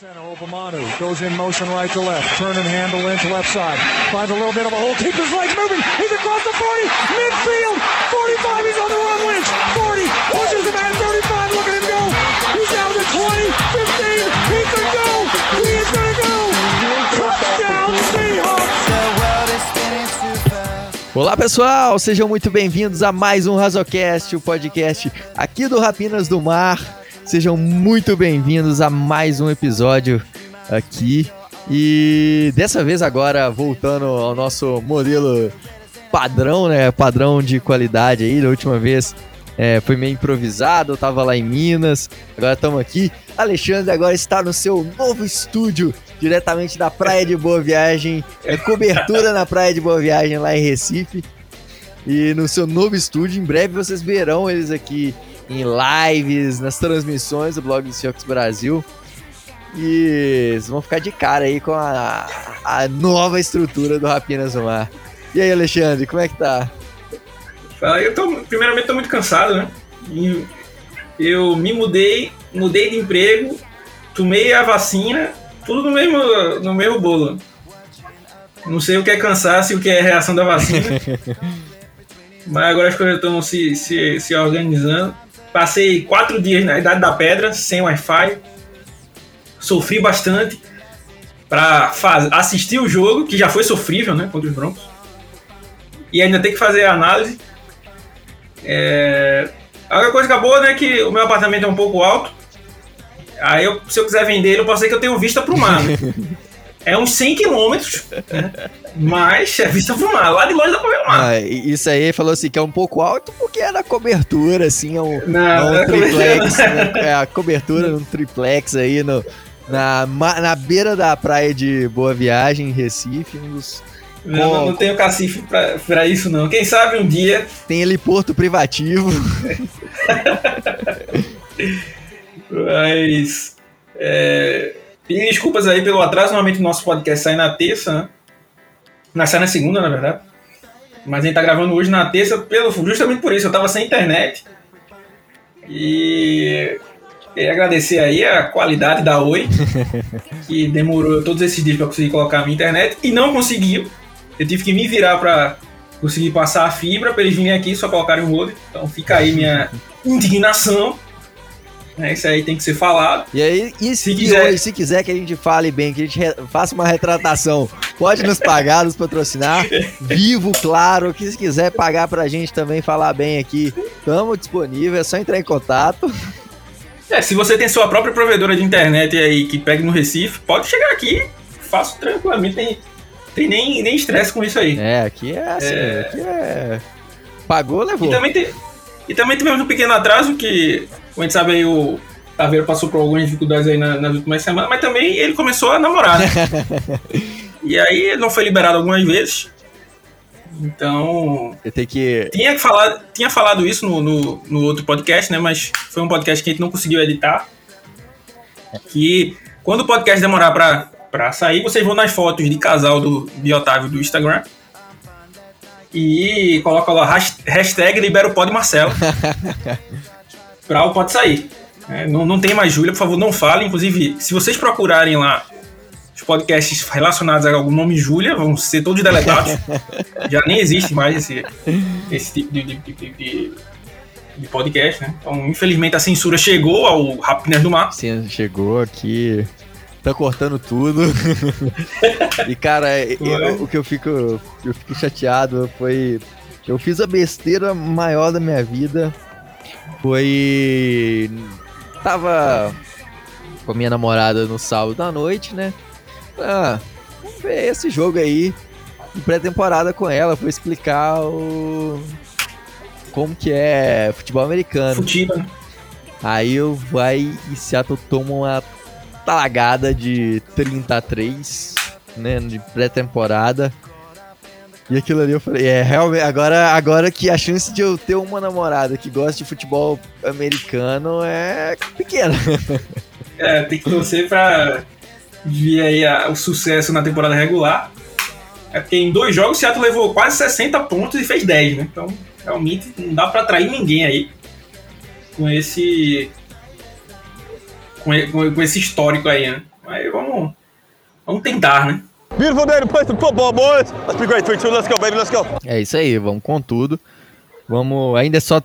Obamanu goes in motion right to left. Turn and handle into left side. Finds a little bit of a hole. Keeps his legs moving. He's across the 40. Midfield. 45. He's on the run. Lynch. 40. Pushes him at 35. Look at him go. He's down to 20. 15. He can go. He is going to go. Touchdown Seahawks. Olá pessoal, sejam muito bem-vindos a mais um Razocast, o podcast aqui do Rapinas do Mar. Sejam muito bem-vindos a mais um episódio aqui. E dessa vez agora voltando ao nosso modelo padrão, né? Padrão de qualidade aí. Da última vez é, foi meio improvisado, eu tava lá em Minas, agora estamos aqui. Alexandre agora está no seu novo estúdio, diretamente da Praia de Boa Viagem, é cobertura na Praia de Boa Viagem lá em Recife. E no seu novo estúdio, em breve vocês verão eles aqui em lives, nas transmissões do blog do Seahawks Brasil. E vocês vão ficar de cara aí com a, a nova estrutura do Rapinas no Mar. E aí, Alexandre, como é que tá? Eu tô, primeiramente, tô muito cansado, né? Eu me mudei, mudei de emprego, tomei a vacina, tudo no mesmo, no mesmo bolo. Não sei o que é cansaço e o que é reação da vacina. mas agora as coisas estão se, se, se organizando. Passei quatro dias na Idade da Pedra, sem Wi-Fi. Sofri bastante para assistir o jogo, que já foi sofrível, né? Contra os Broncos. E ainda tem que fazer a análise. É... A única coisa que é boa né, é que o meu apartamento é um pouco alto. Aí, eu, se eu quiser vender ele, eu posso dizer que eu tenho vista pro mar. Né? É uns 100 quilômetros, né? mas é vista pro mar. Lá de longe dá pra ver o mar. Ah, isso aí falou assim que é um pouco alto porque é na cobertura, assim, é um, Não, é um é triplex. né? É a cobertura num triplex aí no, na, na beira da praia de Boa Viagem, em Recife. Um dos, Não, não, não tenho cacife pra, pra isso, não. Quem sabe um dia. tem heliporto privativo. Mas. É, pedir desculpas aí pelo atraso. Normalmente o nosso podcast sai na terça, né? Mas sai na segunda, na verdade. Mas a gente tá gravando hoje na terça pelo, justamente por isso. Eu tava sem internet. E. Queria agradecer aí a qualidade da Oi, que demorou todos esses dias para conseguir colocar a minha internet e não conseguiu. Eu tive que me virar para conseguir passar a fibra para eles virem aqui só colocarem o modem. Então fica aí minha indignação. Né, Isso aí tem que ser falado. E aí, e se, Se e quiser- hoje, se quiser que a gente fale bem, que a gente re- faça uma retratação, pode nos pagar, nos patrocinar. Vivo, claro, que se quiser pagar pra gente também falar bem aqui, estamos disponível, é só entrar em contato. É, se você tem sua própria provedora de internet aí que pegue no Recife, pode chegar aqui, faço tranquilamente, tem, tem nem nem estresse com isso aí. É, aqui é assim, É. aqui é. Pagou, E levou. também, tem, e também tivemos um pequeno atraso que, como a gente sabe aí, o Taveiro passou por algumas dificuldades aí na- nas últimas semanas, mas também ele começou a namorar, né? e aí ele não foi liberado algumas vezes. Então, Eu tenho que. tinha, que falar, tinha falado isso no, no, no outro podcast, né? Mas foi um podcast que a gente não conseguiu editar. Que quando o podcast demorar pra, pra sair, vocês vão nas fotos de casal do, de Otávio do Instagram. E coloca lá has- hashtag libera o pod Marcelo. pra o pode sair. É, não, não tem mais Júlia, por favor, não falem. Inclusive, se vocês procurarem lá os podcasts relacionados a algum nome Júlia, vão ser todos deletados. Já nem existe mais esse, esse tipo de, de, de, de- podcast, né? Então, infelizmente, a censura chegou ao Rapinas do Mar. Você chegou aqui. Tá cortando tudo. e, cara, eu- o que eu fico, eu fico chateado foi. Eu fiz a besteira maior da minha vida. Foi. Tava com a minha namorada no sábado à noite, né? Ah, vamos ver esse jogo aí. Em pré-temporada com ela. Foi explicar o. Como que é futebol americano. Né? Aí eu vai e Seattle toma uma talagada de 33, né, de pré-temporada. E aquilo ali eu falei, é, realmente, agora, agora que a chance de eu ter uma namorada que gosta de futebol americano é pequena. É, tem que torcer pra vir aí a- o sucesso na temporada regular. É porque em dois jogos o Seattle levou quase 60 pontos e fez 10, né? Então, realmente não dá pra atrair ninguém aí com esse. com, com- esse histórico aí, né? Mas vamos tentar, né? Beautiful day to play some football, boys. Let's be great. 3-2, let's go, baby, let's go. É isso aí, vamos com tudo. Vamos, ainda é só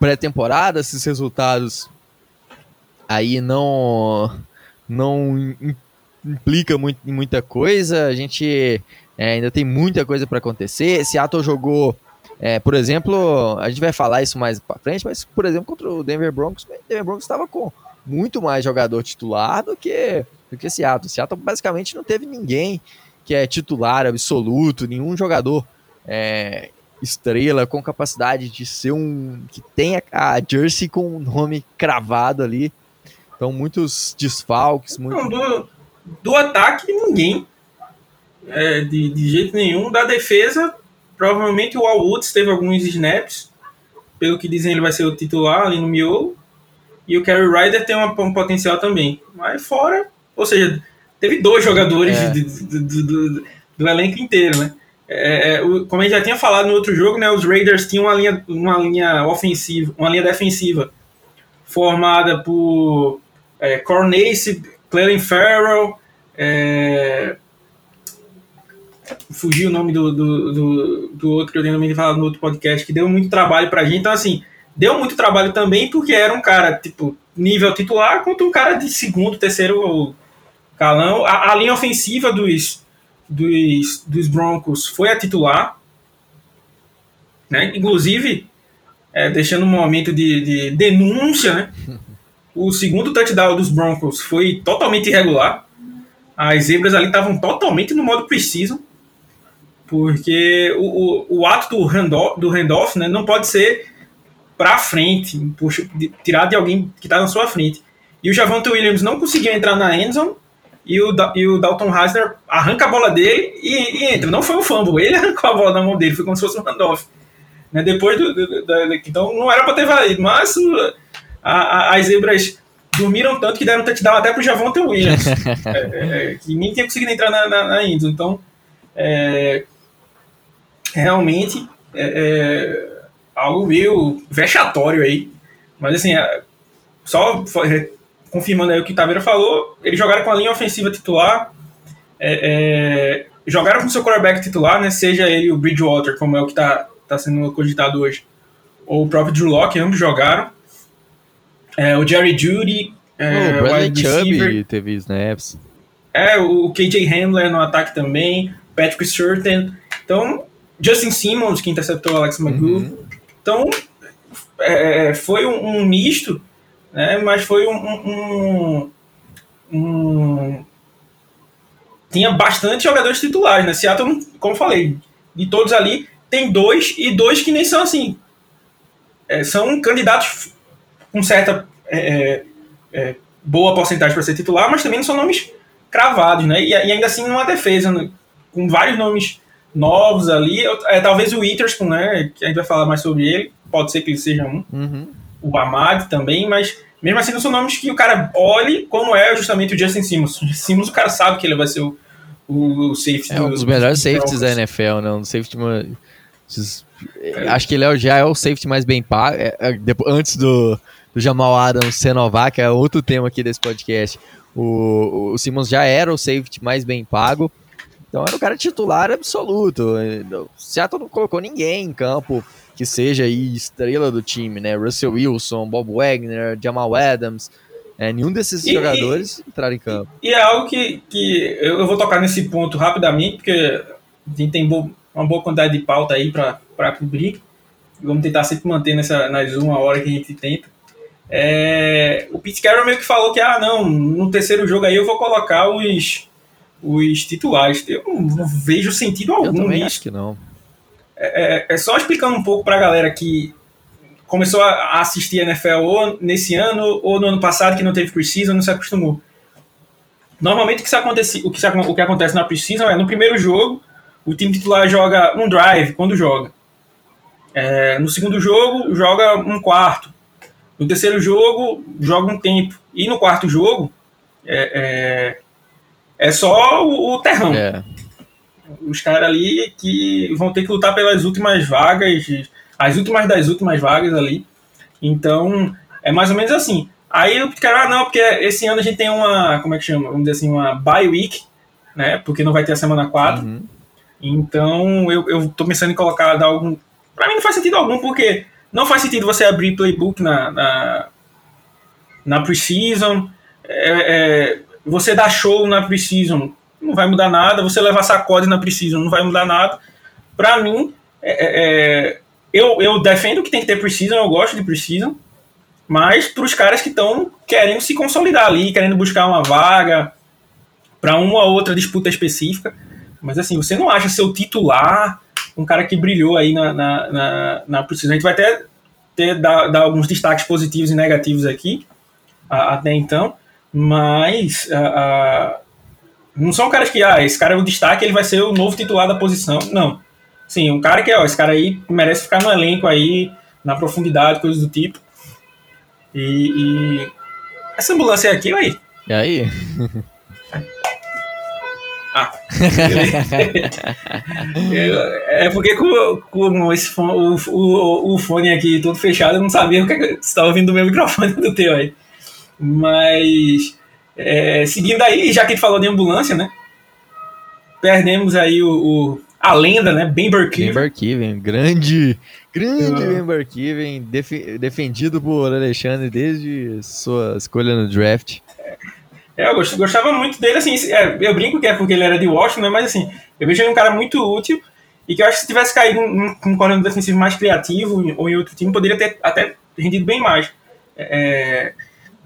pré-temporada, esses resultados aí não não implica muito, em muita coisa. A gente é, ainda tem muita coisa para acontecer. Seattle jogou, é, por exemplo, a gente vai falar isso mais para frente, mas por exemplo contra o Denver Broncos, o Denver Broncos estava com muito mais jogador titular do que do que Seattle. Seattle basicamente não teve ninguém que é titular absoluto, nenhum jogador é, estrela com capacidade de ser um que tenha a jersey com o nome cravado ali. Então muitos desfalques, muito... Não, do, do ataque ninguém, é, de, de jeito nenhum. Da defesa, provavelmente o Al Woods teve alguns snaps, pelo que dizem ele vai ser o titular ali no miolo. E o Kerry Ryder tem uma, um potencial também. Mas fora, ou seja, teve dois jogadores é. do, do, do, do, elenco inteiro, né? É, é, o, como a gente já tinha falado no outro jogo, né, os Raiders tinham uma linha, uma linha ofensiva, uma linha defensiva formada por é, Cornace, Clelin Farrell, é, fugiu o nome do, do, do, do, outro que eu tenho falado no outro podcast, que deu muito trabalho pra gente. Então, assim, deu muito trabalho também porque era um cara, tipo, nível titular contra um cara de segundo, terceiro Calão, a, a linha ofensiva dos, dos, dos Broncos foi a titular, né? Inclusive, é, deixando um momento de, de denúncia, né? O segundo touchdown dos Broncos foi totalmente irregular. As zebras ali estavam totalmente no modo preciso, porque o, o, o ato do handoff, do handoff né, não pode ser para frente, puxa, de, tirar de alguém que está na sua frente. E o Javante Williams não conseguiu entrar na endzone e o, e o Dalton Hasner arranca a bola dele e, e, entra. Não foi um fumble, ele arrancou a bola da mão dele, foi como se fosse um handoff. Né? Depois do, do, então não era para ter valido, mas a, a, as zebras dormiram tanto que deram touchdown até pro Javonte Williams, é, é, é, que nem tinha conseguido entrar na, na, na Então, é, realmente, é, algo meio vexatório aí. Mas assim, só confirmando aí o que o Taveira falou, eles jogaram com a linha ofensiva titular, é, é, jogaram com seu quarterback titular, né, seja ele o Bridgewater, como é o que está tá sendo cogitado hoje, ou o próprio Drew Locke, ambos jogaram. É, o Jerry Judy, é, o Bradley Chubb teve snaps. É, o KJ Hamler no ataque também, Patrick Surtain. Então, Justin Simmons, que interceptou o Alex McGough. Uhum. Então, é, foi um, um misto né? Mas foi um, um, um, tinha bastante jogadores titulares, né? Seattle, como falei, de todos ali tem dois e dois que nem são assim, é, são candidatos com certa é, é, é boa porcentagem para ser titular, mas também não são nomes cravados, né? E, e ainda assim numa defesa né? com vários nomes novos ali, é, talvez o Witherspoon, né? Que a gente vai falar mais sobre ele, pode ser que ele seja um. Uhum o Amad também, mas mesmo assim não são nomes que o cara olhe como é justamente o Justin Simmons. O Simmons o cara sabe que ele vai ser o, o, o safety. É um dos melhores safeties da NFL, né? Um safety é. Acho que ele é, já é o safety mais bem pago. É, é, antes do, do Jamal Adams renovar, que é outro tema aqui desse podcast. O, o Simmons já era o safety mais bem pago. Então era o cara titular absoluto. O Seattle não colocou ninguém em campo que seja aí estrela do time, né? Russell Wilson, Bob Wagner, Jamal Adams, é, nenhum desses e, jogadores e, entraram em campo. E é algo que, que eu, vou tocar nesse ponto rapidamente, porque a gente tem uma boa quantidade de pauta aí para cobrir. Vamos tentar sempre manter nessa, nas uma hora que a gente tenta. É, o Pete Carroll meio que falou que, ah, não, no terceiro jogo aí eu vou colocar os, os titulares. Eu não, não vejo sentido algum eu também nisso. acho que não. É, é, é só explicando um pouco para a galera que começou a assistir a NFL ou nesse ano ou no ano passado que não teve preseason, não se acostumou. Normalmente o que, acontece, o que, o que acontece na preseason é no primeiro jogo o time titular joga um drive quando joga. É, no segundo jogo joga um quarto. No terceiro jogo joga um tempo. E no quarto jogo é, é, é só o, o terrão. É os caras ali que vão ter que lutar pelas últimas vagas, as últimas das últimas vagas ali. Então, é mais ou menos assim. Aí o cara, ah, não, porque esse ano a gente tem uma, como é que chama? Vamos dizer assim, uma bye week né? Porque não vai ter a semana 4. Uhum. Então eu, eu tô pensando em colocar dar algum. Pra mim não faz sentido algum, porque não faz sentido você abrir playbook na, na, na preseason. É, é, você dar show na preseason não vai mudar nada. Você levar sacode na preseason não vai mudar nada. Pra mim, é, é, é eu, eu defendo que tem que ter preseason, eu gosto de preseason. Mas para os caras que estão querendo se consolidar ali, querendo buscar uma vaga para uma ou outra disputa específica. Mas assim, você não acha seu titular um cara que brilhou aí na, na, na, na precisão. A gente vai até ter, dar, dar alguns destaques positivos e negativos aqui, até então, mas a, a, não são caras que, ah, esse cara é o destaque, ele vai ser o novo titular da posição. Não. Sim, um cara que, ó, esse cara aí merece ficar no elenco aí, na profundidade, coisas do tipo. E, e... essa ambulância é aqui, aí. E aí? Ah. é porque com, com esse fone, o, o, o, fone aqui todo fechado, eu não sabia o que você estava ouvindo do meu microfone do teu aí. Mas é, seguindo aí, já que ele falou de ambulância, né? Perdemos aí o, o a lenda, né? Ben Burkiven. Ben Burkiven, grande, grande uhum. Ben Burkiven, def, defendido por Alexandre desde sua escolha no draft. É, eu gostava muito dele, assim, é, eu brinco que é porque ele era de Washington, né, mas assim, eu vejo ele um cara muito útil e que eu acho que se tivesse caído com um coordenador defensivo mais criativo ou em outro time, poderia ter até rendido bem mais. É,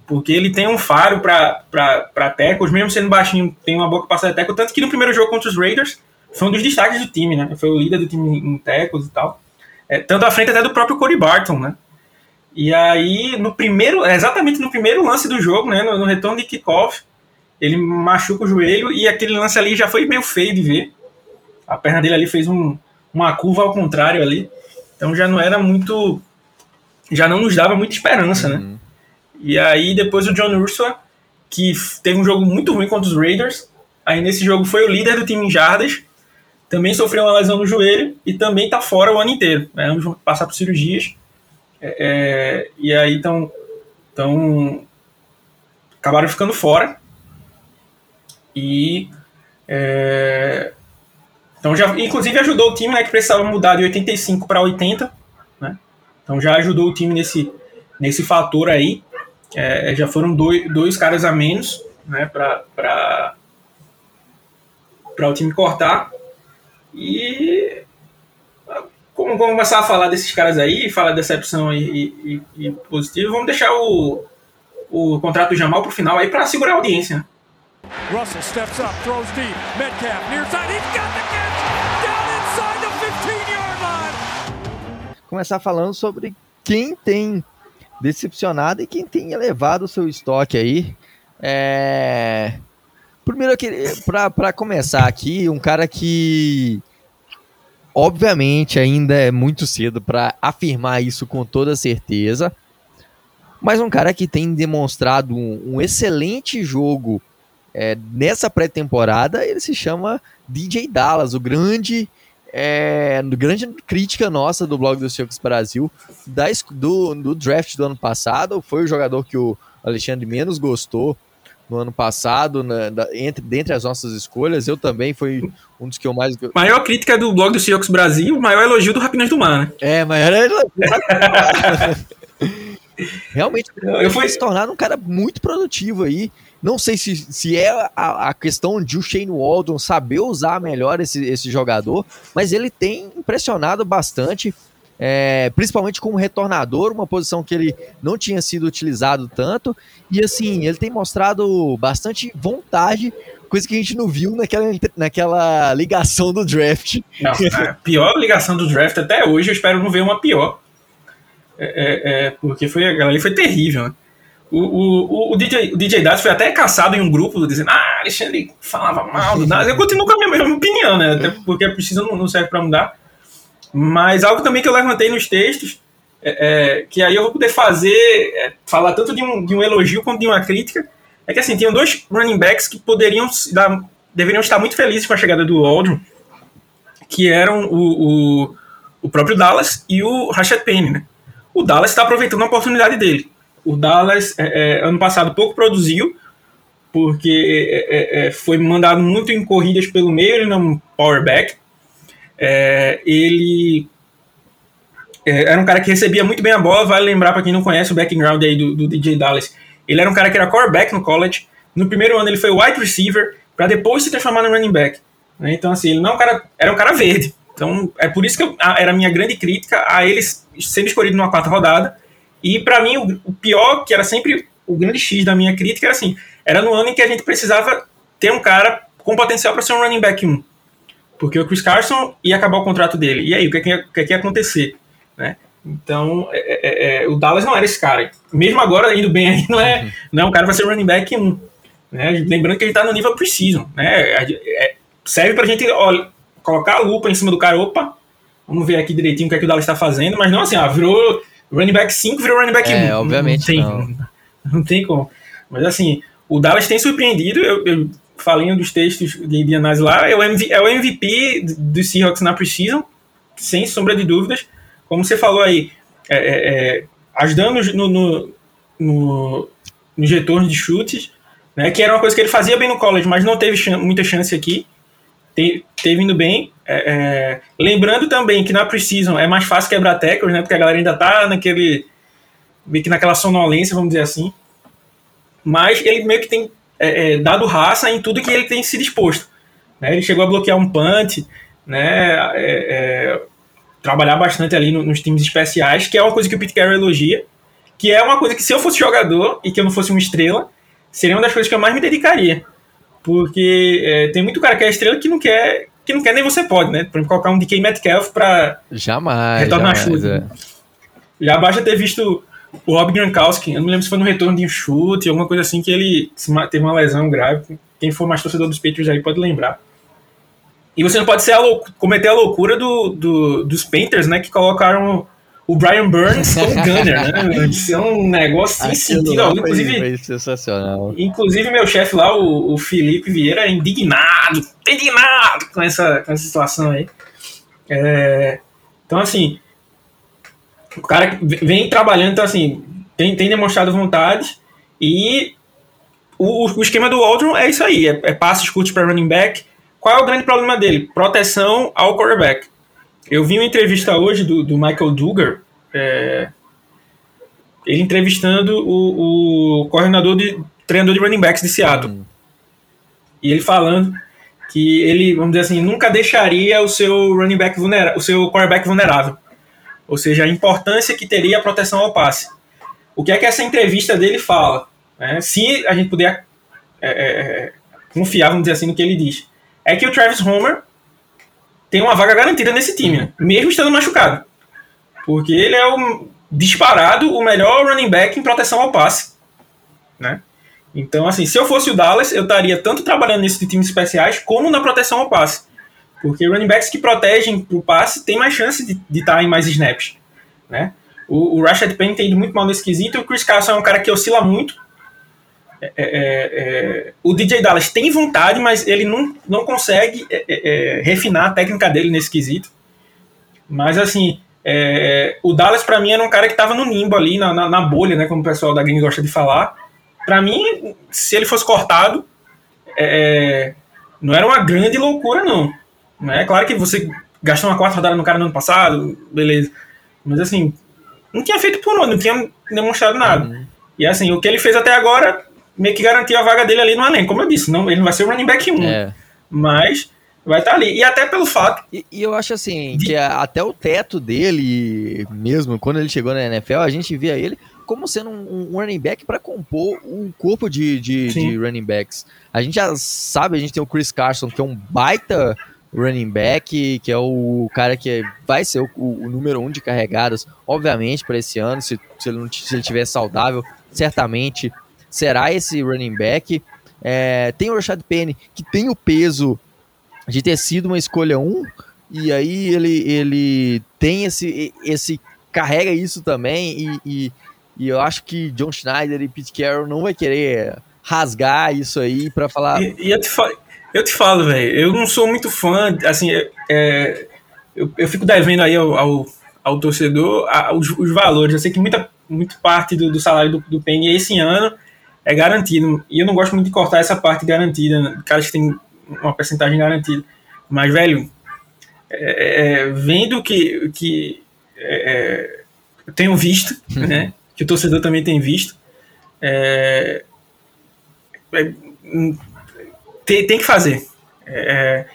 porque ele tem um faro para tecos, mesmo sendo baixinho, tem uma boa capacidade de teco, tanto que no primeiro jogo contra os Raiders foi um dos destaques do time, né? Foi o líder do time em tecos e tal. É, tanto à frente até do próprio Corey Barton, né? E aí, no primeiro, exatamente no primeiro lance do jogo, né, no, no retorno de kickoff, ele machuca o joelho e aquele lance ali já foi meio feio de ver. A perna dele ali fez um, uma curva ao contrário ali. Então já não era muito. Já não nos dava muita esperança, né? uhum. né? E aí depois o John Ursula, que teve um jogo muito ruim contra os Raiders. Aí nesse jogo foi o líder do time em jardas. Também sofreu uma lesão no joelho e também tá fora o ano inteiro. Né? Ambos vão passar por cirurgias. É, é, e aí então, então acabaram ficando fora. E é, então já inclusive ajudou o time né, que precisava mudar de 85 para 80. Né? Então já ajudou o time nesse, nesse fator aí. É, já foram dois, dois caras a menos né, para o time cortar. E como vamos começar a falar desses caras aí, falar decepção e, e, e positivo, vamos deixar o, o contrato do Jamal pro final aí para segurar a audiência. Né? Russell steps up, throws deep, Metcalf near side, he's got the catch down inside the 15-yard line. Começar falando sobre quem tem decepcionado e quem tem elevado o seu estoque aí. É... Primeiro, para começar aqui, um cara que Obviamente, ainda é muito cedo para afirmar isso com toda certeza, mas um cara que tem demonstrado um, um excelente jogo é, nessa pré-temporada, ele se chama DJ Dallas, o grande, é, grande crítica nossa do blog do Seahawks Brasil da, do, do draft do ano passado. Foi o jogador que o Alexandre menos gostou no ano passado, na, da, entre, dentre as nossas escolhas. Eu também fui um dos que eu mais. Maior crítica do blog do Seahawks Brasil, maior elogio do Rapinas do Mar, né? É, maior elogio. Realmente, eu fui se tornar um cara muito produtivo aí. Não sei se, se é a, a questão de o Shane Waldron saber usar melhor esse, esse jogador, mas ele tem impressionado bastante é, principalmente como retornador, uma posição que ele não tinha sido utilizado tanto. E assim, ele tem mostrado bastante vontade, coisa que a gente não viu naquela, naquela ligação do draft. Não, a pior ligação do draft até hoje, eu espero não ver uma pior. É, é, é porque foi, aquela ali foi terrível, né? O, o, o, DJ, o DJ Daz foi até caçado em um grupo dizendo: Ah, Alexandre falava mal do Daz. Eu continuo com a minha mesma opinião, né? Até porque a precisa não, não serve para mudar. Mas algo também que eu levantei nos textos, é, é, que aí eu vou poder fazer, é, falar tanto de um, de um elogio quanto de uma crítica, é que assim, tinham dois running backs que poderiam dar, deveriam estar muito felizes com a chegada do Aldrin, que eram o, o, o próprio Dallas e o Rashad Penny, né? O Dallas está aproveitando a oportunidade dele. O Dallas, é, é, ano passado, pouco produziu, porque é, é, foi mandado muito em corridas pelo meio, ele não power back. É, ele é, era um cara que recebia muito bem a bola, vale lembrar para quem não conhece o background aí do, do, DJ Dallas. Ele era um cara que era quarterback no college. No primeiro ano ele foi wide receiver para depois se transformar no running back. Né? Então assim, ele não é um cara, era um cara verde. Então é por isso que eu, a, era a minha grande crítica a ele sendo escolhido numa quarta rodada. E para mim o, o, pior, que era sempre o grande X da minha crítica, era assim, era no ano em que a gente precisava ter um cara com potencial para ser um running back 1. Porque o Chris Carson ia acabar o contrato dele. E aí, o que, é que, ia, o que, é que ia acontecer? Né? Então, é, é, é, o Dallas não era esse cara. Mesmo agora, indo bem aí, não é, não é um cara para ser running back 1. Né? Lembrando que ele está no nível preciso. Né? Serve para a gente olha, colocar a lupa em cima do cara. Opa, vamos ver aqui direitinho o que, é que o Dallas está fazendo. Mas não assim, ó, virou running back 5, virou running back é, 1. Obviamente. Não tem, não. não tem como. Mas assim, o Dallas tem surpreendido. Eu, eu falei um dos textos de, de análise lá. É o, MV, é o MVP dos Seahawks na preseason, sem sombra de dúvidas como você falou aí, é, é, é ajudando no, no, no, nos retornos de chutes, né, que era uma coisa que ele fazia bem no college, mas não teve ch muita chance aqui. Te, teve indo bem. É, é, lembrando também que na Precision é mais fácil quebrar tackles, né? Porque a galera ainda tá naquele. meio que naquela sonolência, vamos dizer assim. Mas ele meio que tem é, é dado raça em tudo que ele tem se disposto. Né? Ele chegou a bloquear um punch, né? É, trabalhar bastante ali no, nos times especiais, que é uma coisa que o Pete Carroll elogia, que é uma coisa que se eu fosse jogador e que eu não fosse uma estrela, seria uma das coisas que eu mais me dedicaria. Porque tem muito cara que é estrela que não quer que não quer nem você pode, né? Por exemplo, colocar um DK Metcalf pra jamais, retornar jamais, chute. É. Já basta ter visto o Rob Gronkowski, eu não me lembro se foi no retorno de um chute, alguma coisa assim, que ele teve uma lesão grave. Quem for mais torcedor dos Patriots aí pode lembrar. E você não pode ser a cometer a loucura do, do, dos Painters, né? Que colocaram o Brian Burns como Gunner, né? Isso é um negócio sem sentido algum. Inclusive, foi sensacional. Inclusive, meu chefe lá, o, o, Felipe Vieira, é indignado, indignado com essa, com essa situação aí. É, então, assim, o cara vem trabalhando, então, assim, tem, tem demonstrado vontade e o, o esquema do Aldrin é isso aí: é, é passes curtos para running back qual é o grande problema dele? Proteção ao quarterback. Eu vi uma entrevista hoje do, do Michael Duggar, é, ele entrevistando o, o, coordenador de treinador de running backs de Seattle. Hum. E ele falando que ele, vamos dizer assim, nunca deixaria o seu running back vulnerável, o seu quarterback vulnerável. Ou seja, a importância que teria a proteção ao passe. O que é que essa entrevista dele fala? Né? Se a gente puder é, é, é confiar, vamos dizer assim, no que ele diz é que o Travis Homer tem uma vaga garantida nesse time, né? mesmo estando machucado. Porque ele é o disparado o melhor running back em proteção ao passe. Né? Então, assim, se eu fosse o Dallas, eu estaria tanto trabalhando nesses times especiais como na proteção ao passe. Porque running backs que protegem o passe têm mais chance de, de estar em mais snaps. Né? O, o Rashad Penny tem ido muito mal nesse quesito. O Chris Carson é um cara que oscila muito. É, é, é, o DJ Dallas tem vontade, mas ele não, não consegue é, é, refinar a técnica dele nesse quesito. Mas assim, o Dallas para mim era um cara que estava no nimbo ali, na, na, na, bolha, né, como o pessoal da game gosta de falar. Para mim, se ele fosse cortado, não era uma grande loucura, não. É claro que você gastou uma quarta rodada no cara no ano passado, beleza. Mas assim, não tinha feito por onde, não tinha demonstrado nada. Uhum. E assim, o que ele fez até agora meio que garantir a vaga dele ali no elenco. Como eu disse, não, ele não vai ser o running back 1. É. Mas vai estar tá ali. E até pelo fato. E, e eu acho assim, de... que a, até o teto dele, mesmo, quando ele chegou na NFL, a gente via ele como sendo um, um running back para compor um corpo de, de, de, running backs. A gente já sabe, a gente tem o Chris Carson, que é um baita running back, que é o cara que vai ser o, o, o número um de carregadas, obviamente, para esse ano, se, se ele, não, se ele tiver saudável, certamente será esse running back. É, tem o Rashad Penny, que tem o peso de ter sido uma escolha 1, e aí ele, ele tem esse, esse. carrega isso também, e, e, e eu acho que John Schneider e Pete Carroll não vai querer rasgar isso aí para falar. E, e, eu te falo, eu te falo, velho, eu não sou muito fã, assim, é, eu, eu fico devendo aí ao, ao, ao torcedor a, os, os, valores. Eu sei que muita, muita parte do, do salário do, do Penny esse ano é garantido. E eu não gosto muito de cortar essa parte garantida, caras que tem uma percentagem garantida. Mas, velho, é, é, vendo que, que é, eu tenho visto, né? Que o torcedor também tem visto. É, é, tem, tem que fazer. É,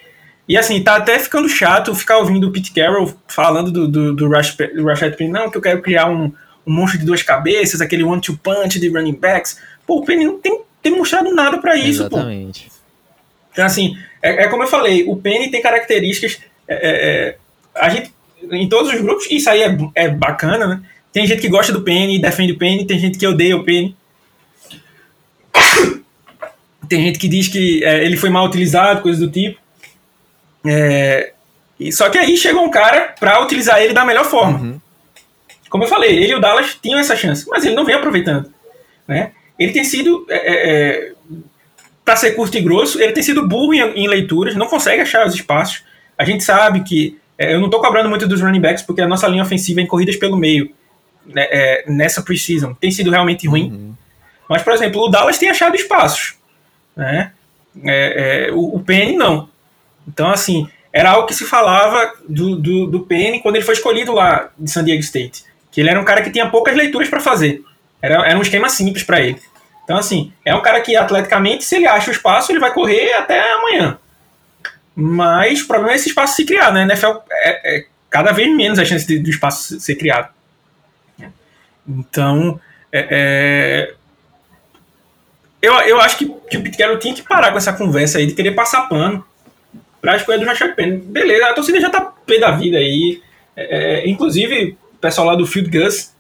e assim, tá até ficando chato ficar ouvindo o Pete Carroll falando do, do, do, Rush, do Rashad Penny, não, que eu quero criar um, um monstro de duas cabeças, aquele one-two punch de running backs. Pô, o Penny não tem, tem mostrado nada para isso, Exatamente. pô. Então, assim, é, é, como eu falei, o Penny tem características. É, é, é, a gente, em todos os grupos, isso aí é, é bacana, né? Tem gente que gosta do Penny e defende o Penny, tem gente que odeia o Penny. Tem gente que diz que é, ele foi mal utilizado, coisa do tipo. É, e, só que aí chegou um cara para utilizar ele da melhor forma. Uhum. Como eu falei, ele e o Dallas tinham essa chance, mas ele não vem aproveitando. Né? Ele tem sido, é, é, é para ser curto e grosso, ele tem sido burro em, em, leituras, não consegue achar os espaços. A gente sabe que. É, eu não estou cobrando muito dos running backs, porque a nossa linha ofensiva é em corridas pelo meio, né, é, nessa preseason, tem sido realmente ruim. Uhum. Mas, por exemplo, o Dallas tem achado espaços. Né? o, o Penny não. Então, assim, era algo que se falava do, do, do Penny quando ele foi escolhido lá de San Diego State. Que ele era um cara que tinha poucas leituras para fazer. Era, era um esquema simples para ele. Então, assim, é um cara que atleticamente, se ele acha o espaço, ele vai correr até amanhã. Mas o problema é esse espaço se criar, né? NFL é, é cada vez menos a chance do espaço ser criado. Então, é, é, eu, eu acho que, que o Pete tinha que parar com essa conversa aí de querer passar pano pra escolha do Rashad Penny. Beleza, a torcida já tá pé da vida aí. É, é, inclusive, o pessoal lá do Field Gus,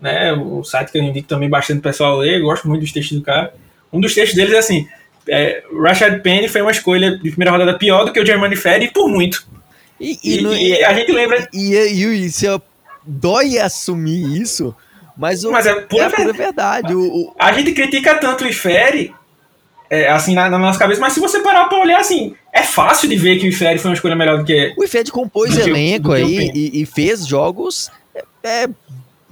né, o site que eu indico também bastante o pessoal ler, gosto muito dos textos do cara. Um dos textos deles é assim: é, Rashad Penny foi uma escolha de primeira rodada pior do que o Germany Ferry por muito. E, e, e, no, e a gente lembra. E, e, e se eu dói assumir isso, mas, o, mas é, pura é a pura verdade. O, o, a gente critica tanto o Ifere é, assim, na, na, nossa cabeça, mas se você parar pra olhar, assim, é fácil de ver que o Ifed foi uma escolha melhor do que. O Ifed compôs elenco aí e, e, fez jogos. É, é,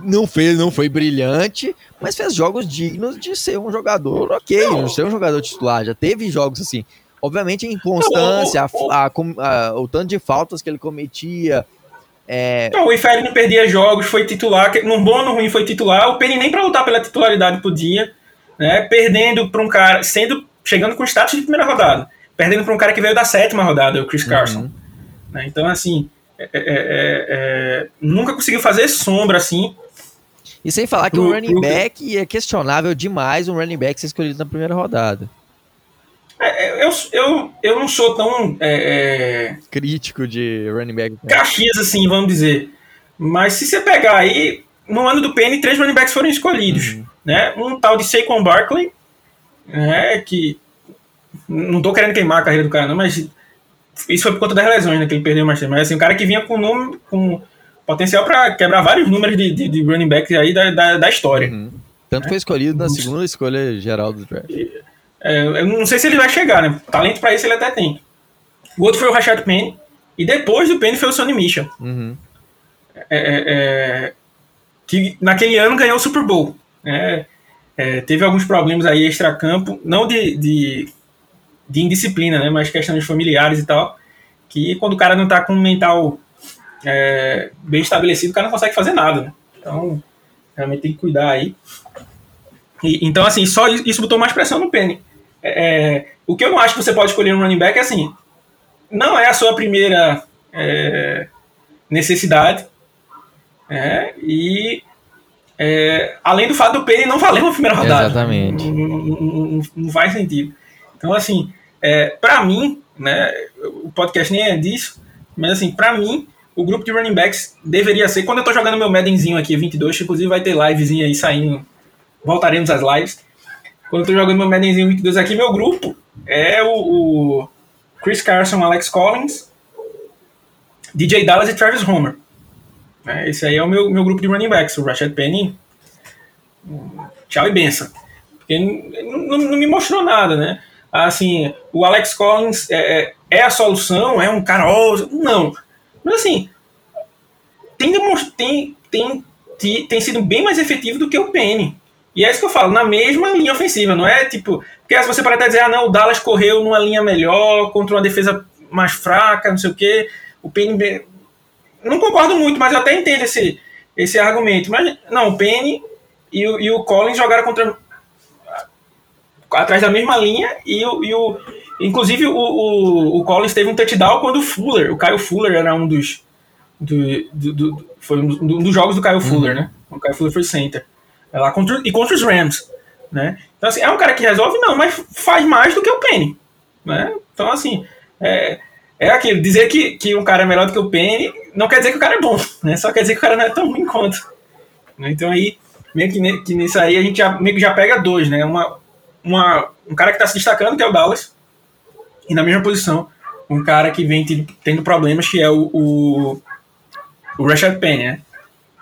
não fez, não foi brilhante, mas fez jogos dignos de ser um jogador ok, não. de ser um jogador titular. Já teve jogos assim. Obviamente a inconstância, a, a, a, o tanto de faltas que ele cometia. É... Não, o não perdia jogos, foi titular, num bom ou no ruim foi titular. O Penny nem para lutar pela titularidade podia, né? Perdendo para um cara, sendo chegando com status de primeira rodada, perdendo para um cara que veio da sétima rodada, o Chris uhum. Carson. Uhum. Né? Então, assim, é, é, é, é, nunca conseguiu fazer sombra assim. E sem falar que o um running back é questionável demais um running back ser escolhido na primeira rodada. É, eu, eu, eu não sou tão. Crítico de running back. Caxias, assim, vamos dizer. Mas se você pegar aí, no ano do PN, três running backs foram escolhidos. Uhum. Né? Um tal de Saquon Barkley, é que não tô querendo queimar a carreira do cara, não, mas isso foi por conta das lesões, né, que ele perdeu mais tempo. Mas assim, um cara que vinha com, número, com potencial para quebrar vários números de, de, de, running backs aí da, da, da história. Uhum. Tanto é. foi escolhido na segunda escolha geral do draft. É, eu não sei se ele vai chegar, né? Talento para isso ele até tem. O outro foi o Rashad Penny. E depois do Penny foi o Sonny Mitchell. Uhum. É, é, é que naquele ano ganhou o Super Bowl. É, é, teve alguns problemas aí extra-campo, não de, de, de, indisciplina, né, mas questões familiares e tal, que quando o cara não tá com um mental é, bem estabelecido, o cara não consegue fazer nada, né? Então, realmente tem que cuidar aí. E, então, assim, só isso botou mais pressão no Penny. É, é, o que eu não acho que você pode escolher um running back é assim, não é a sua primeira é, necessidade, é, e além do fato do Penny não valer uma primeira rodada. Exatamente. Não, não, não, não faz sentido. Então, assim, é, para mim, né, o podcast nem é disso, mas assim, para mim, o grupo de running backs deveria ser, quando eu tô jogando meu Maddenzinho aqui, 22, inclusive vai ter livezinha aí saindo, voltaremos às lives. Quando eu tô jogando meu Maddenzinho 22 aqui, meu grupo é o, o Chris Carson, Alex Collins, DJ Dallas e Travis Homer. É, esse aí é o meu, meu grupo de running backs. O Rashad Penny, tchau e benção. Porque não, não, não, me mostrou nada, né? Assim, o Alex Collins é, é, é a solução, é um cara. não. Mas assim, tem, tem, tem, tem sido bem mais efetivo do que o Penny. E é isso que eu falo, na mesma linha ofensiva, não é tipo. Porque se você parar dizer, ah, não, o Dallas correu numa linha melhor, contra uma defesa mais fraca, não sei o quê. O Penny. Não concordo muito, mas eu até entendo esse, esse argumento. Mas, não, o Penny e o, e o Collins jogaram contra. atrás da mesma linha e o. E o inclusive, o, o, o Collins teve um touchdown quando o Fuller, o Caio Fuller era um dos. Do, do, do foi um dos jogos do Caio uhum. Fuller, né? O Caio Fuller foi center. É lá contra, e contra os Rams. Né? Então, assim, é um cara que resolve? Não, mas faz mais do que o Penny. Né? Então, assim, é, é aquilo. Dizer que, que um cara é melhor do que o Penny não quer dizer que o cara é bom, né? Só quer dizer que o cara não é tão ruim quanto. Né? Então, aí, meio que, que nisso aí, a gente já, meio que já pega dois, né? Uma, uma, um cara que está se destacando, que é o Dallas, e na mesma posição, um cara que vem tendo problemas, que é o, o, o Rashad Penny, né?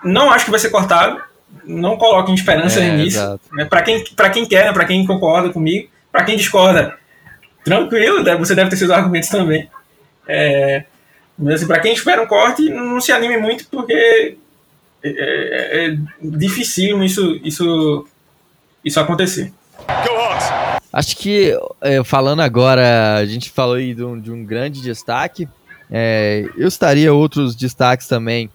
Não acho que vai ser cortado, não coloquem esperança é, nisso. Né? Para quem, quem quer, né? para quem concorda comigo, para quem discorda, tranquilo, você deve ter seus argumentos também. É, mas assim, para quem espera um corte, não se anime muito, porque é, é, é difícil isso, isso, isso acontecer. Acho que, é, falando agora, a gente falou aí de um, de um grande destaque. É, eu estaria outros destaques também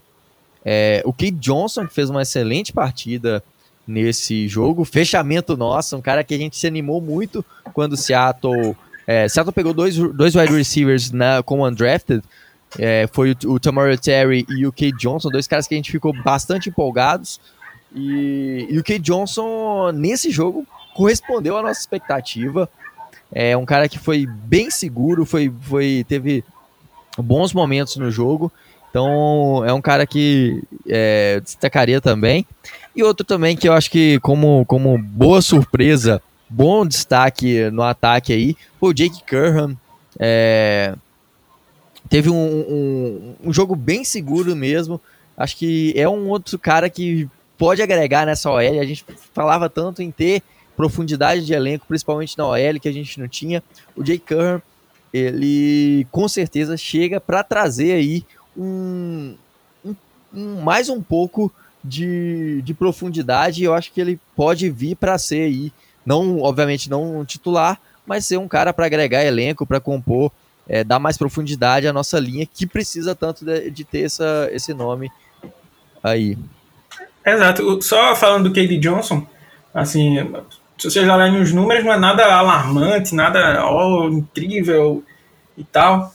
é, o Kate Johnson, que fez uma excelente partida nesse jogo. Fechamento nosso, um cara que a gente se animou muito quando Seattle. É, Seattle pegou dois, dois wide receivers na, como undrafted. É, foi o, o Tamara Terry e o Kate Johnson, dois caras que a gente ficou bastante empolgados. E, e o Kate Johnson, nesse jogo, correspondeu à nossa expectativa. É um cara que foi bem seguro, foi, foi teve bons momentos no jogo. Então é um cara que é, destacaria também. E outro também que eu acho que, como, como boa surpresa, bom destaque no ataque aí, foi o Jake Curran. É, teve um, um, um, jogo bem seguro mesmo. Acho que é um outro cara que pode agregar nessa OL. A gente falava tanto em ter profundidade de elenco, principalmente na OL, que a gente não tinha. O Jake Curran, ele com certeza chega para trazer aí um, um, um, mais um pouco de, de profundidade. Eu acho que ele pode vir para ser aí, não, obviamente, não um titular, mas ser um cara para agregar elenco, para compor, é, dar mais profundidade à nossa linha, que precisa tanto de, de ter essa, esse nome aí. Exato. Só falando do Cade Johnson, assim, se vocês olharem os números, não é nada alarmante, nada oh, incrível e tal.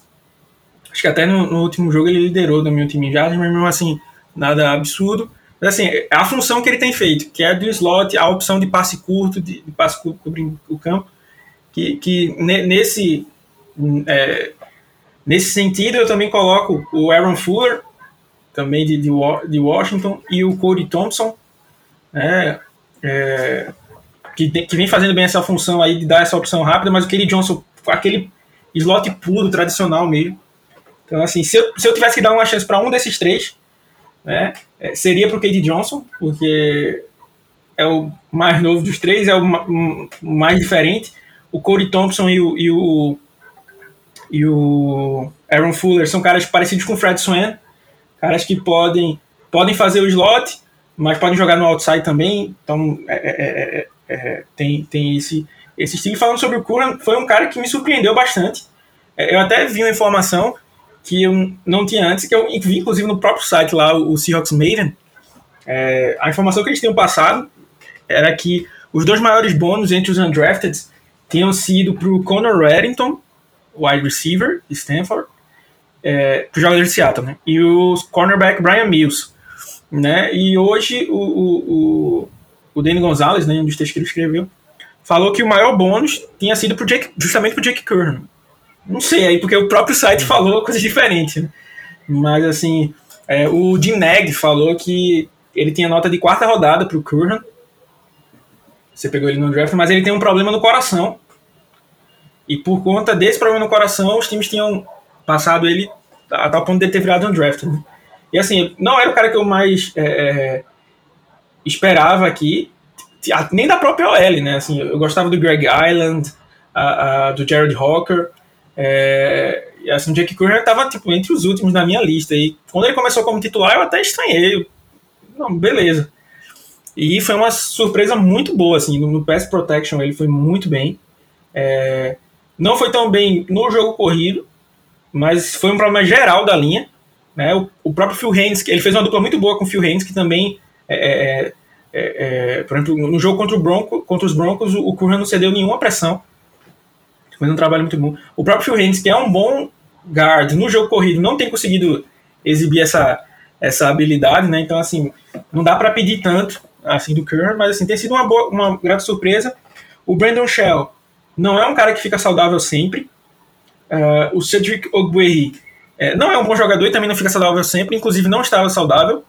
Acho que até no, no último jogo ele liderou no meu time já, mas mesmo assim, nada absurdo. Mas assim, a função que ele tem feito, que é do slot, a opção de passe curto, de, de passe curto cobrindo o campo, que, que nesse, é, nesse sentido eu também coloco o Aaron Fuller, também de, de, Washington, e o Cody Thompson, né, é, que, que vem fazendo bem essa função aí de dar essa opção rápida, mas o Kelly Johnson, aquele slot puro, tradicional mesmo, então, assim, se eu, se eu tivesse que dar uma chance para um desses três, né, é, seria para o Cade Johnson, porque é o mais novo dos três, é o mais diferente. O Cody Thompson e o, e o, e o Aaron Fuller são caras parecidos com o Fred Swan, caras que podem, podem fazer o slot, mas podem jogar no outside também. Então, é, é, é, é tem, tem esse, esse estilo. Falando sobre o Curran, foi um cara que me surpreendeu bastante. Eu até vi uma informação que eu não tinha antes, que eu vi inclusive no próprio site lá, o Seahawks Maven. É, a informação que eles tinham passado era que os dois maiores bônus entre os undrafted tinham sido para o Conor Reddington, wide receiver Stanford, é, para o jogador de Seattle, né? e o cornerback Brian Mills. Né? E hoje o, o, o Danny Gonzalez, né, um dos textos que ele escreveu, falou que o maior bônus tinha sido pro Jake, justamente para o Jake Curran. Não sei aí, porque o próprio site falou coisas diferentes. Né? Mas assim, é, o Jim Nag falou que ele tinha nota de quarta rodada para o Curran. Você pegou ele no draft, mas ele tem um problema no coração. E por conta desse problema no coração, os times tinham passado ele a tal ponto de ter virado um draft. Né? E assim, não era o cara que eu mais é, é esperava aqui, nem da própria OL, né? Assim, eu gostava do Greg Island, a, a, do Jared Hawker, é, e assim, o Jake Curran estava tipo, entre os últimos na minha lista. E quando ele começou como titular, eu até estranhei. Não, beleza. E foi uma surpresa muito boa, assim, no, no pass protection ele foi muito bem. É, não foi tão bem no jogo corrido, mas foi um problema geral da linha. Né? O, o próprio Phil Haynes, ele fez uma dupla muito boa com o Phil Haynes, que também, é, é, é, é por exemplo, no jogo contra, o Bronco, contra os Broncos, o, Curran não cedeu nenhuma pressão. Fez um trabalho muito bom. O próprio Phil Haynes, que é um bom guard no jogo corrido, não tem conseguido exibir essa, essa habilidade, né? Então, assim, não dá para pedir tanto assim do Curran, mas assim, tem sido uma, boa, uma grande surpresa. O Brandon Shell não é um cara que fica saudável sempre. Uh, o Cedric Ogbuehi é, não é um bom jogador e também não fica saudável sempre, inclusive não estava saudável,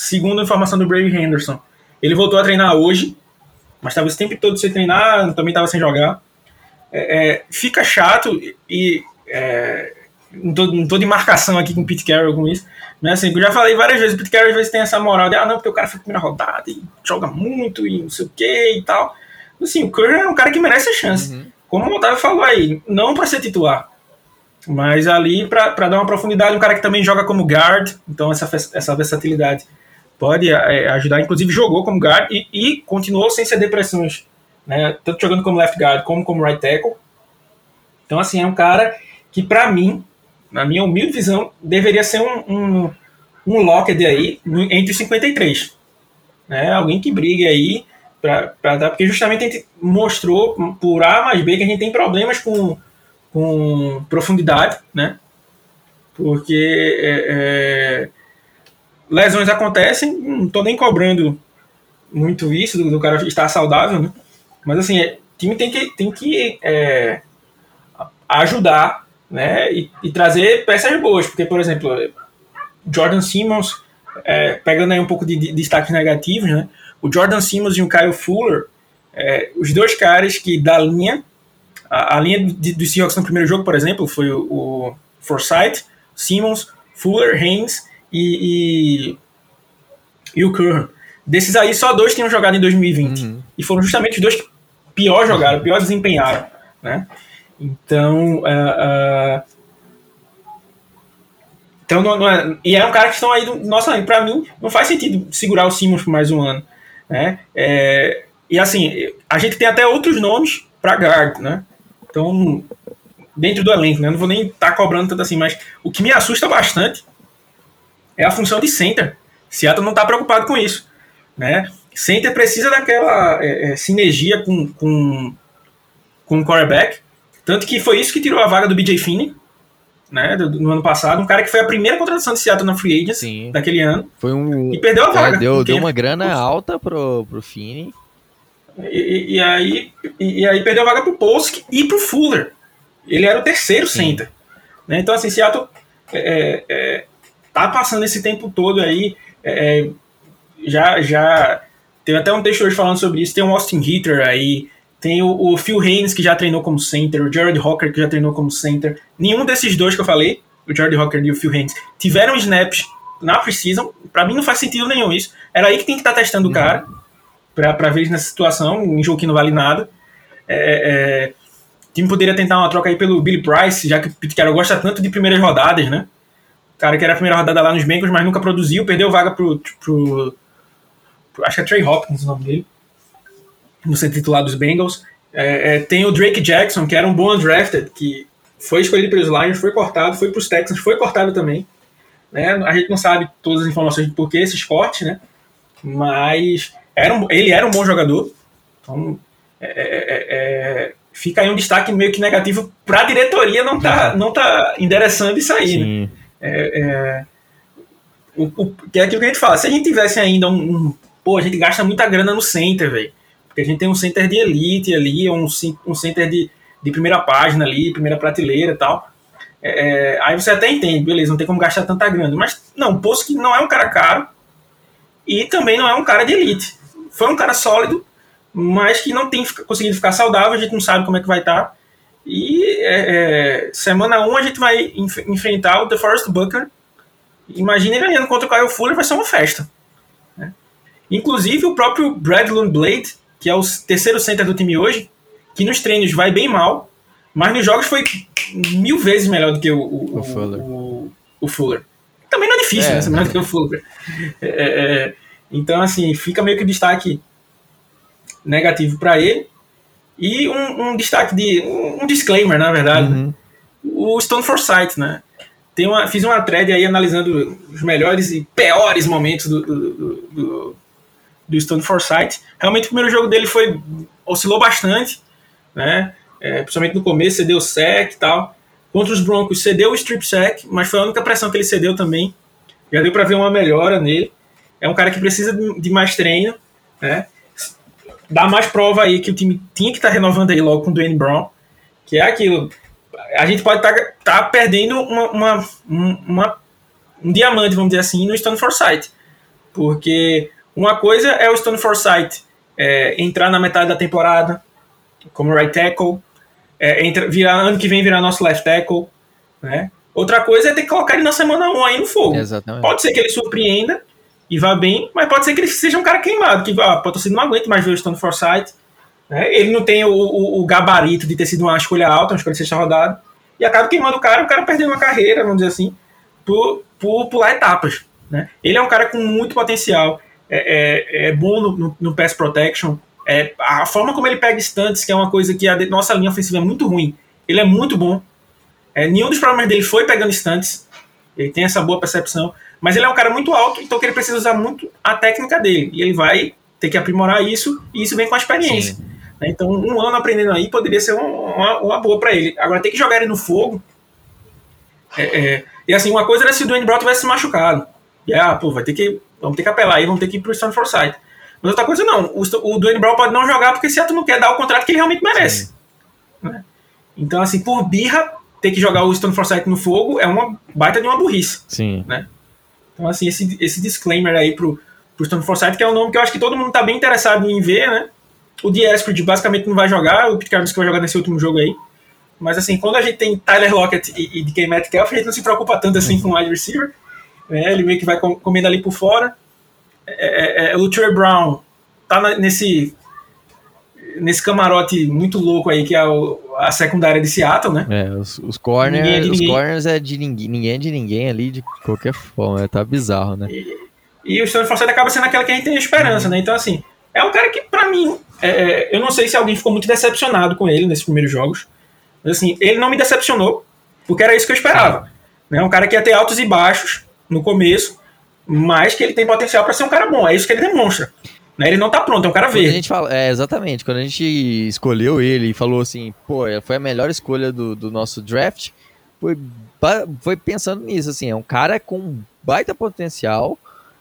segundo a informação do Brady Henderson. Ele voltou a treinar hoje, mas estava esse tempo todo sem treinar, também estava sem jogar. É, é, fica chato e é, não, tô, não tô de marcação aqui com o Pete Carroll com isso, mas assim, eu já falei várias vezes, o Pete Carroll às vezes tem essa moral de, ah não, porque o cara foi primeira rodada e joga muito e não sei o que e tal. Assim, o Curry é um cara que merece a chance. Uhum. Como o Otávio falou aí, não para ser titular, mas ali, para dar uma profundidade, um cara que também joga como guard, então essa, essa versatilidade pode é, ajudar. Inclusive, jogou como guard e, e, continuou sem ceder pressões, né? tanto jogando como left guard como como right tackle. Então, assim, é um cara que, para mim, na minha humilde visão, deveria ser um, um, um locked aí entre os 53. Né? Alguém que brigue aí para dar, porque justamente a gente mostrou por A mais B que a gente tem problemas com com profundidade, né? Porque é, é, lesões acontecem, não estou nem cobrando muito isso do, do, cara estar saudável, né? Mas assim, é, time tem que, tem que é, ajudar, né? E, e, trazer peças boas, porque, por exemplo, Jordan Simmons, é, pegando aí um pouco de, de destaques negativos, né? O Jordan Simmons e o Kyle Fuller, é, os dois caras que da linha a, a linha dos Seahawks no primeiro jogo, por exemplo, foi o, o Forsyth, Simmons, Fuller, Haynes e, e, e o Curran. Desses aí, só dois tinham jogado em 2020. Uhum. E foram justamente os dois que pior jogaram, pior desempenharam. Né? Então, uh, uh, então não, não é, e é um cara que estão aí do nosso para mim não faz sentido segurar o Simmons por mais um ano, né? É, e assim, a gente tem até outros nomes para guard, né? Então, dentro do elenco, né? Eu não vou nem estar tá cobrando tanto assim, mas o que me assusta bastante é a função de center. Seattle não está preocupado com isso, né? Center precisa daquela é, é, sinergia com, com, com o quarterback, tanto que foi isso que tirou a vaga do BJ Finney, né, do, no ano passado, um cara que foi a primeira contratação de Seattle na Free Agents Sim. daquele ano. Foi um e perdeu a vaga. É, deu, deu uma grana alta pro, pro Finney. E, e, aí, e, aí perdeu a vaga pro Polsk e pro Fuller. Ele era o terceiro Sim. center. Né? Então, assim, Seattle é, é, tá passando esse tempo todo aí. É, já, já teve até um texto hoje falando sobre isso. Tem o Austin Hitter aí, tem o, o, Phil Haynes, que já treinou como center, o Jared Hawker, que já treinou como center. Nenhum desses dois que eu falei, o Jared Hawker e o Phil Haynes, tiveram snaps na preseason. Pra mim não faz sentido nenhum isso. Era aí que tem que estar tá testando uhum. o cara para ver nessa situação, um jogo que não vale nada. É, é, o time poderia tentar uma troca aí pelo Billy Price, já que o Pete Carroll gosta tanto de primeiras rodadas, né? O cara que era a primeira rodada lá nos Bengals, mas nunca produziu, perdeu vaga pro, pro, pro acho que é Trey Hopkins o nome dele, no ser titular dos Bengals. É, é, tem o Drake Jackson, que era um bom undrafted, que foi escolhido pelos Lions, foi cortado, foi para os Texans, foi cortado também. Né? A gente não sabe todas as informações de por que esses cortes, né? Mas era um, ele era um bom jogador. Então, é, é, é, é fica aí um destaque meio que negativo para a diretoria não tá, não tá endereçando isso aí. Né? É, é, o, o, que é aquilo que a gente fala. Se a gente tivesse ainda um, um pô, a gente gasta muita grana no center, velho. Porque a gente tem um center de elite ali, um, um center de, de primeira página ali, primeira prateleira e tal. É, aí você até entende, beleza, não tem como gastar tanta grana. Mas não, o Poço que não é um cara caro e também não é um cara de elite foi um cara sólido, mas que não tem conseguido ficar saudável, a gente não sabe como é que vai estar. Tá. E é, é, semana 1 um a gente vai enf enfrentar o The Forest Bucker. Imagina ele ganhando contra o Kyle Fuller, vai ser uma festa. Né? Inclusive o próprio Brad Blade, que é o terceiro center do time hoje, que nos treinos vai bem mal, mas nos jogos foi mil vezes melhor do que o, o, o, Fuller. o, o Fuller. Também não é difícil, é, né? Ser melhor do que o Fuller. É, é, é Então, assim, fica meio que destaque negativo para ele. E um, um, destaque de. Um, disclaimer, na verdade. Uhum. O Stone Forsythe, né? Tem uma, fiz uma thread aí analisando os melhores e piores momentos do, do, do, do Stone Forsythe. Realmente o primeiro jogo dele foi. oscilou bastante, né? É, principalmente no começo, cedeu sec e tal. Contra os Broncos, cedeu o strip sack, mas foi a única pressão que ele cedeu também. Já deu para ver uma melhora nele. É um cara que precisa de mais treino, né? Dá mais prova aí que o time tinha que estar tá renovando aí logo com o Dwayne Brown, que é aquilo. A gente pode estar tá, tá perdendo uma, uma, uma, um diamante, vamos dizer assim, no Stone Forsythe. Porque uma coisa é o Stone Forsythe é, entrar na metade da temporada como right tackle, é, entra, virar, ano que vem virar nosso left tackle, né? Outra coisa é ter que colocar ele na semana 1 aí no fogo. Exatamente. Pode ser que ele surpreenda e vá bem, mas pode ser que ele seja um cara queimado, que ah, pode ser não aguente mais ver o Stone Forsythe. Né? Ele não tem o, o, o, gabarito de ter sido uma escolha alta, uma escolha sexta rodada, e acaba queimando o cara, o cara perdendo uma carreira, vamos dizer assim, por, por pular etapas. Né? Ele é um cara com muito potencial, é, é, é bom no, no, no pass protection, é, a forma como ele pega estantes, que é uma coisa que a nossa linha ofensiva é muito ruim, ele é muito bom. É, nenhum dos problemas dele foi pegando estantes. Ele tem essa boa percepção. Mas ele é um cara muito alto, então que ele precisa usar muito a técnica dele. E ele vai ter que aprimorar isso, e isso vem com a experiência. Né? Então, um ano aprendendo aí poderia ser uma, uma boa para ele. Agora, tem que jogar ele no fogo. É, é, e assim, uma coisa era se o Dwayne Brown tivesse se machucado. E ah, pô, vai ter que. Vamos ter que apelar aí, vamos ter que ir pro Stone Forsythe. Mas outra coisa não, o, o Dwayne Brown pode não jogar porque Seattle não quer dar o contrato que ele realmente merece. Né? Então, assim, por birra, ter que jogar o Stone Forsythe no fogo é uma baita de uma burrice. Sim. Né? Então, assim, esse, esse disclaimer aí pro, pro Stone Forsythe, que é um nome que eu acho que todo mundo tá bem interessado em ver, né? O Diesprid basicamente não vai jogar, o Pete que vai jogar nesse último jogo aí. Mas, assim, quando a gente tem Tyler Lockett e, e DK Metcalf, a gente não se preocupa tanto assim com o wide receiver. Né? Ele meio que vai comendo ali por fora. É, é, é, o Trey Brown tá na, nesse nesse camarote muito louco aí que é o, a secundária de Seattle, né? É, os, os, corner, é os corners é de ninguém, ninguém é de ninguém ali de qualquer forma, é, tá bizarro, né? E, e o Stanley Forsythe acaba sendo aquela que a gente tem esperança, uhum. né? Então, assim, é um cara que, para mim, é, é, eu não sei se alguém ficou muito decepcionado com ele nesses primeiros jogos, mas, assim, ele não me decepcionou, porque era isso que eu esperava. Né? Um cara que ia ter altos e baixos no começo, mas que ele tem potencial para ser um cara bom. É isso que ele demonstra. Né? Ele não tá pronto, é um cara verde. A gente fala, é, exatamente. Quando a gente escolheu ele e falou assim, pô, foi a melhor escolha do, do nosso draft, foi, foi pensando nisso, assim, é um cara com baita potencial,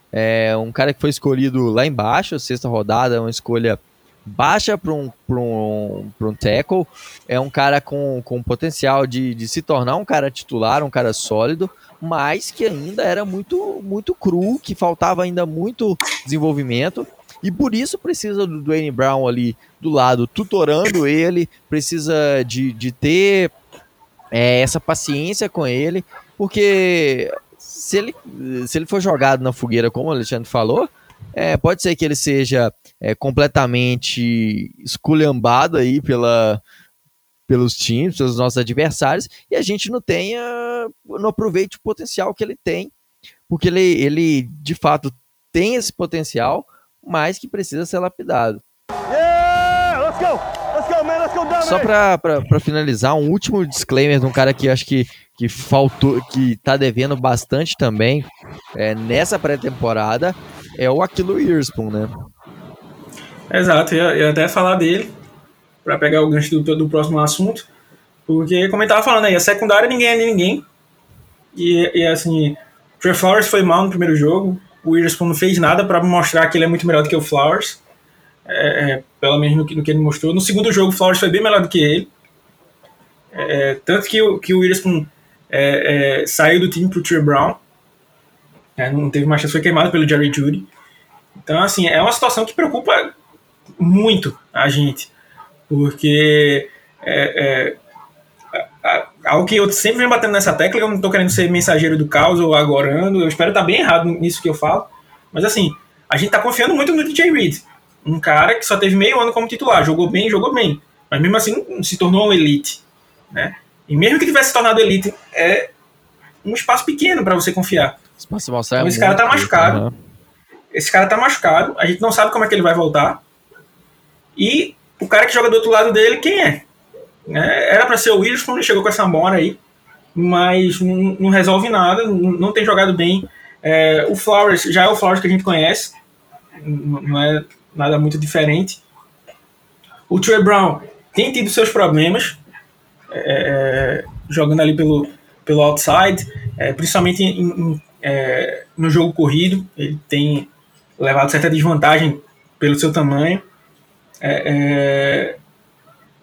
é um cara que foi escolhido lá embaixo, sexta rodada, uma escolha baixa para um, um, um tackle, é um cara com, com potencial de, de se tornar um cara titular, um cara sólido, mas que ainda era muito, muito cru, que faltava ainda muito desenvolvimento. E por isso precisa do Dwayne Brown ali do lado, tutorando ele, precisa de, de ter é, essa paciência com ele, porque se ele, se ele for jogado na fogueira, como o Alexandre falou, é, pode ser que ele seja é, completamente esculhambado aí pela, pelos times, pelos nossos adversários, e a gente não tenha, não aproveite o potencial que ele tem, porque ele, ele de fato tem esse potencial, mas que precisa ser lapidado. Yeah, let's go. Let's go, man. Let's go down, Só para finalizar, um último disclaimer de um cara que acho que, que faltou, que tá devendo bastante também é, nessa pré-temporada, é o Aquilo Witherspoon, né? Exato, eu ia até falar dele para pegar o gancho do, do próximo assunto, porque, como eu tava falando aí, a secundária ninguém é de ninguém. E, e assim, o Trey Flowers foi mal no primeiro jogo, o Witherspoon não fez nada para mostrar que ele é muito melhor do que o Flowers, é, é, pelo menos no que, no que, ele mostrou. No segundo jogo, o Flowers foi bem melhor do que ele. É, tanto que, o, que o Witherspoon é, é, saiu do time pro Trey Brown, é, não teve mais chance, foi queimado pelo Jerry Judy. Então, assim, é uma situação que preocupa muito a gente porque algo que eu sempre venho batendo nessa tecla, eu não estou querendo ser mensageiro do caos ou agorando, eu espero estar bem errado nisso que eu falo, mas assim, a gente está confiando muito no DJ Reed, um cara que só teve meio ano como titular, jogou bem, jogou bem, mas mesmo assim se tornou um elite, né? E mesmo que tivesse se tornado elite, é um espaço pequeno para você confiar. Espaço então, esse cara tá machucado. Uhum. esse cara tá machucado, a gente não sabe como é que ele vai voltar. E o cara que joga do outro lado dele, quem é? É era para ser o Williams quando ele chegou com essa mora aí, mas não, não resolve nada, não, não, tem jogado bem. É, o Flowers já é o Flowers que a gente conhece, não é nada muito diferente. O Trey Brown tem tido seus problemas, é, é jogando ali pelo, pelo outside, é, principalmente em, em, é, no jogo corrido, ele tem levado certa desvantagem pelo seu tamanho. É,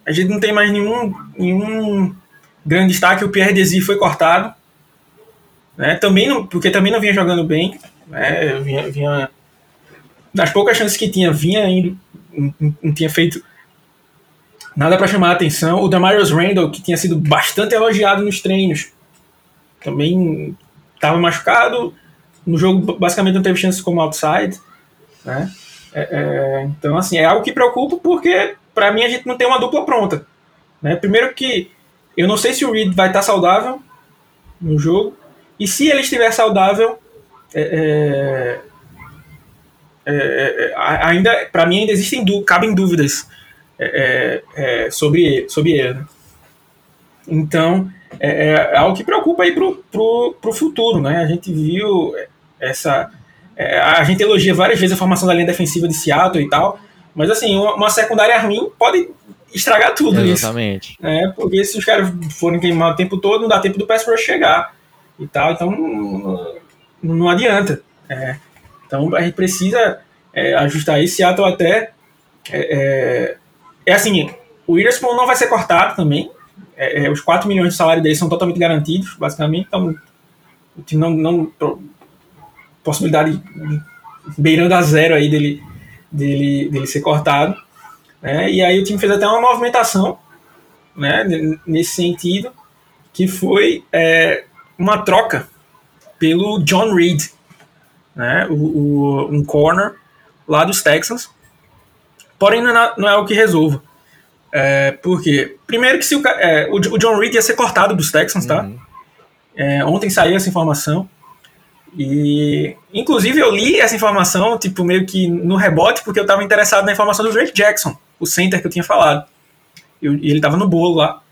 a gente não tem mais nenhum, nenhum grande destaque. O Pierre Desi foi cortado, né? também não, porque também não vinha jogando bem. Né? Vinha, vinha, das poucas chances que tinha, vinha indo, não, não tinha feito nada para chamar a atenção. O Damarius Randall, que tinha sido bastante elogiado nos treinos, também estava machucado. No jogo, basicamente, não teve chance como outside. Né? É, é, então, assim, é algo que preocupa porque, para mim, a gente não tem uma dupla pronta. Né? Primeiro que eu não sei se o Reed vai estar saudável no jogo. E se ele estiver saudável, é, é, é, é ainda para mim ainda existem cabem dúvidas sobre, sobre ele. Né? Então, é, é, algo que preocupa aí pro, pro, pro futuro, né? A gente viu essa... É, a gente elogia várias vezes a formação da linha defensiva de Seattle e tal, mas assim, uma, uma secundária ruim pode estragar tudo Exatamente. isso. Exatamente. É, porque se os caras forem queimar o tempo todo, não dá tempo do pass rush chegar e tal, então não, não adianta. É, então a gente precisa é, ajustar isso. Seattle até... É, é, é assim, o Witherspoon não vai ser cortado também, é, é, os 4 milhões de salário dele são totalmente garantidos, basicamente. Então, não, não possibilidade beirando a zero aí dele, dele, dele ser cortado. Né? E aí o time fez até uma movimentação né, nesse sentido, que foi é, uma troca pelo John Reed, né, o, o, um corner lá dos Texans. Porém, não é, não é o que resolva. É, porque, primeiro que se o, é, o, John Reed ia ser cortado dos Texans, tá? Uhum. É, ontem saiu essa informação. E, inclusive, eu li essa informação, tipo, meio que no rebote, porque eu estava interessado na informação do Drake Jackson, o center que eu tinha falado. Eu, e ele estava no bolo lá.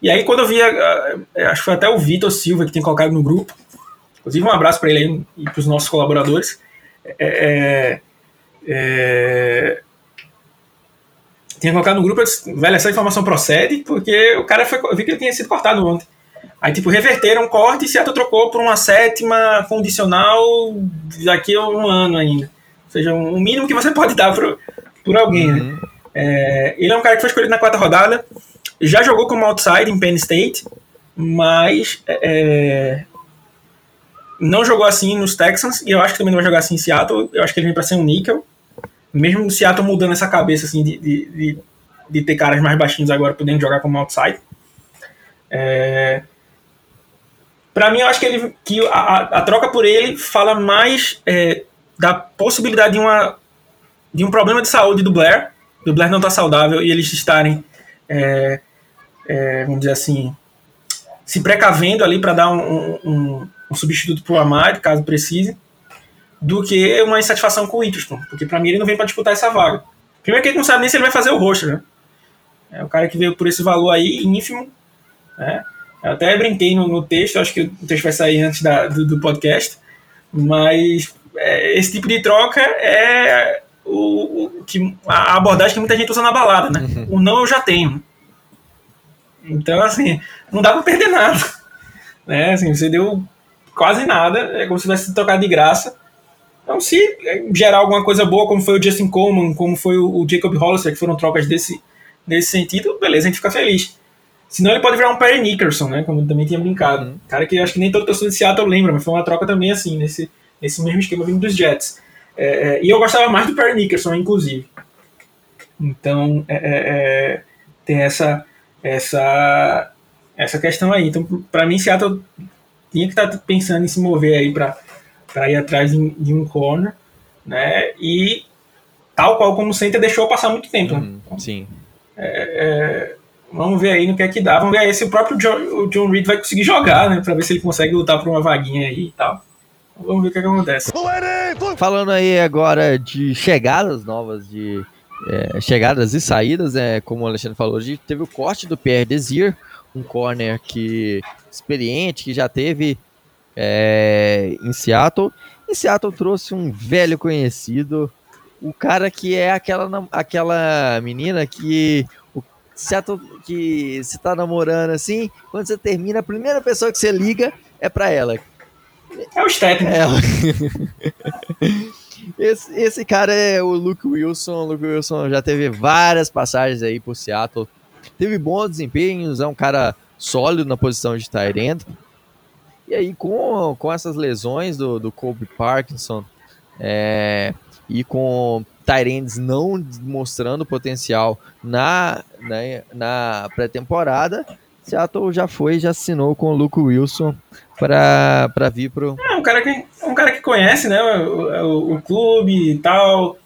E aí, quando eu vi, acho que foi até o Vitor Silva que tem colocado no grupo, inclusive um abraço para ele aí e para os nossos colaboradores. É, é, é tinha colocado no grupo, eu disse, velho, essa informação procede, porque o cara foi, eu vi que ele tinha sido cortado ontem. Aí, tipo, reverteram o corte e Seattle trocou por uma sétima condicional daqui a um ano ainda. Ou seja, o um mínimo que você pode dar por, por alguém, né? uhum. né? É, ele é um cara que foi escolhido na quarta rodada, já jogou como outside em Penn State, mas é, é não jogou assim nos Texans, e eu acho que também não vai jogar assim em Seattle. Eu acho que ele vem para ser um níquel mesmo o Seattle mudando essa cabeça assim, de, de, de, de, ter caras mais baixinhos agora podendo jogar como outside. É, para mim, eu acho que, ele, que a, a troca por ele fala mais é, da possibilidade de, uma, de um problema de saúde do Blair, do Blair não estar tá saudável e eles estarem, é, é, vamos dizer assim, se precavendo ali para dar um, um, um substituto para o Amad, caso precise do que uma insatisfação com o Witherspoon, porque para mim ele não vem para disputar essa vaga. Primeiro que ele não sabe nem se ele vai fazer o roxo, né? É o cara que veio por esse valor aí, ínfimo, né? Eu até brinquei no, no texto, acho que o texto vai sair antes da, do, do podcast, mas é, esse tipo de troca é o, o, que, a abordagem que muita gente usa na balada, né? Uhum. O não eu já tenho. Então, assim, não dá para perder nada. Né? Assim, você deu quase nada, é como se tivesse trocado de graça então, se gerar alguma coisa boa, como foi o Justin Coleman, como foi o Jacob Hollister, que foram trocas desse, desse sentido, beleza, a gente fica feliz. Senão ele pode virar um Perry Nickerson, né? Como eu também tinha brincado. Uhum. Cara que acho que nem todo torcedor de Seattle lembra, mas foi uma troca também assim, nesse, nesse mesmo esquema vindo dos Jets. É, é, e eu gostava mais do Perry Nickerson, inclusive. Então, é, é, é tem essa, essa, essa questão aí. Então, para mim, Seattle tinha que estar tá pensando em se mover aí para ir atrás de, de, um corner, né? E tal qual como o center deixou passar muito tempo. Né? Então, sim. É, é, vamos ver aí no que é que dá. Vamos ver aí se o próprio John, Reed vai conseguir jogar, né? Para ver se ele consegue lutar por uma vaguinha aí e tal. Vamos ver o que, é que acontece. Falando aí agora de chegadas novas, de é, chegadas e saídas, é, como o Alexandre falou, a gente teve o corte do Pierre Desir, um corner que experiente, que já teve é, em Seattle. Em Seattle trouxe um velho conhecido, o cara que é aquela, aquela menina que o Seattle que você tá namorando assim, quando você termina, a primeira pessoa que você liga é para ela. É o Step. É. Esse, esse cara é o Luke Wilson. O Luke Wilson já teve várias passagens aí por Seattle. Teve bons desempenhos, é um cara sólido na posição de end. E aí, com, com essas lesões do, do Kobe Parkinson é, e com Tyrands não mostrando potencial na, na, na pré-temporada, Seattle já foi, já assinou com o Luke Wilson para vir pro. É um cara que, um cara que conhece né, o, o, o clube e tal.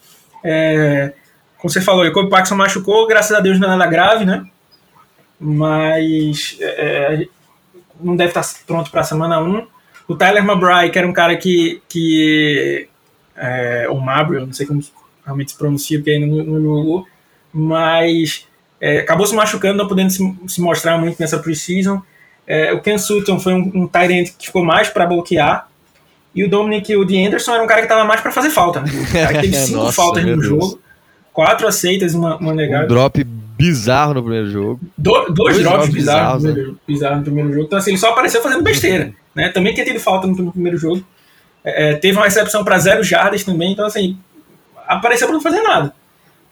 É, como você falou, o Kobe Parkinson machucou, graças a Deus não é nada grave, né? Mas é, é não deve estar pronto para a semana 1. O Tyler Mabry, que era um cara que. que é, o Mabry, não sei como realmente se pronuncia, porque ainda não, jogou, mas é, acabou se machucando, não podendo se, se mostrar muito nessa preseason. É, o Ken Sutton foi um, um tight end que ficou mais para bloquear. E o Dominic o de Anderson era um cara que estava mais para fazer falta. Né? O cara que teve cinco Nossa, faltas no Deus. jogo, quatro aceitas e uma, uma negada. Um drop bizarro no primeiro jogo. Do, dois, dois, drops, bizarros, bizarros, no primeiro, né? bizarros no primeiro jogo. Então, assim, ele só apareceu fazendo besteira. Né? Também tinha tido falta no, no primeiro jogo. É, é teve uma recepção para zero jardas também. Então, assim, apareceu para não fazer nada.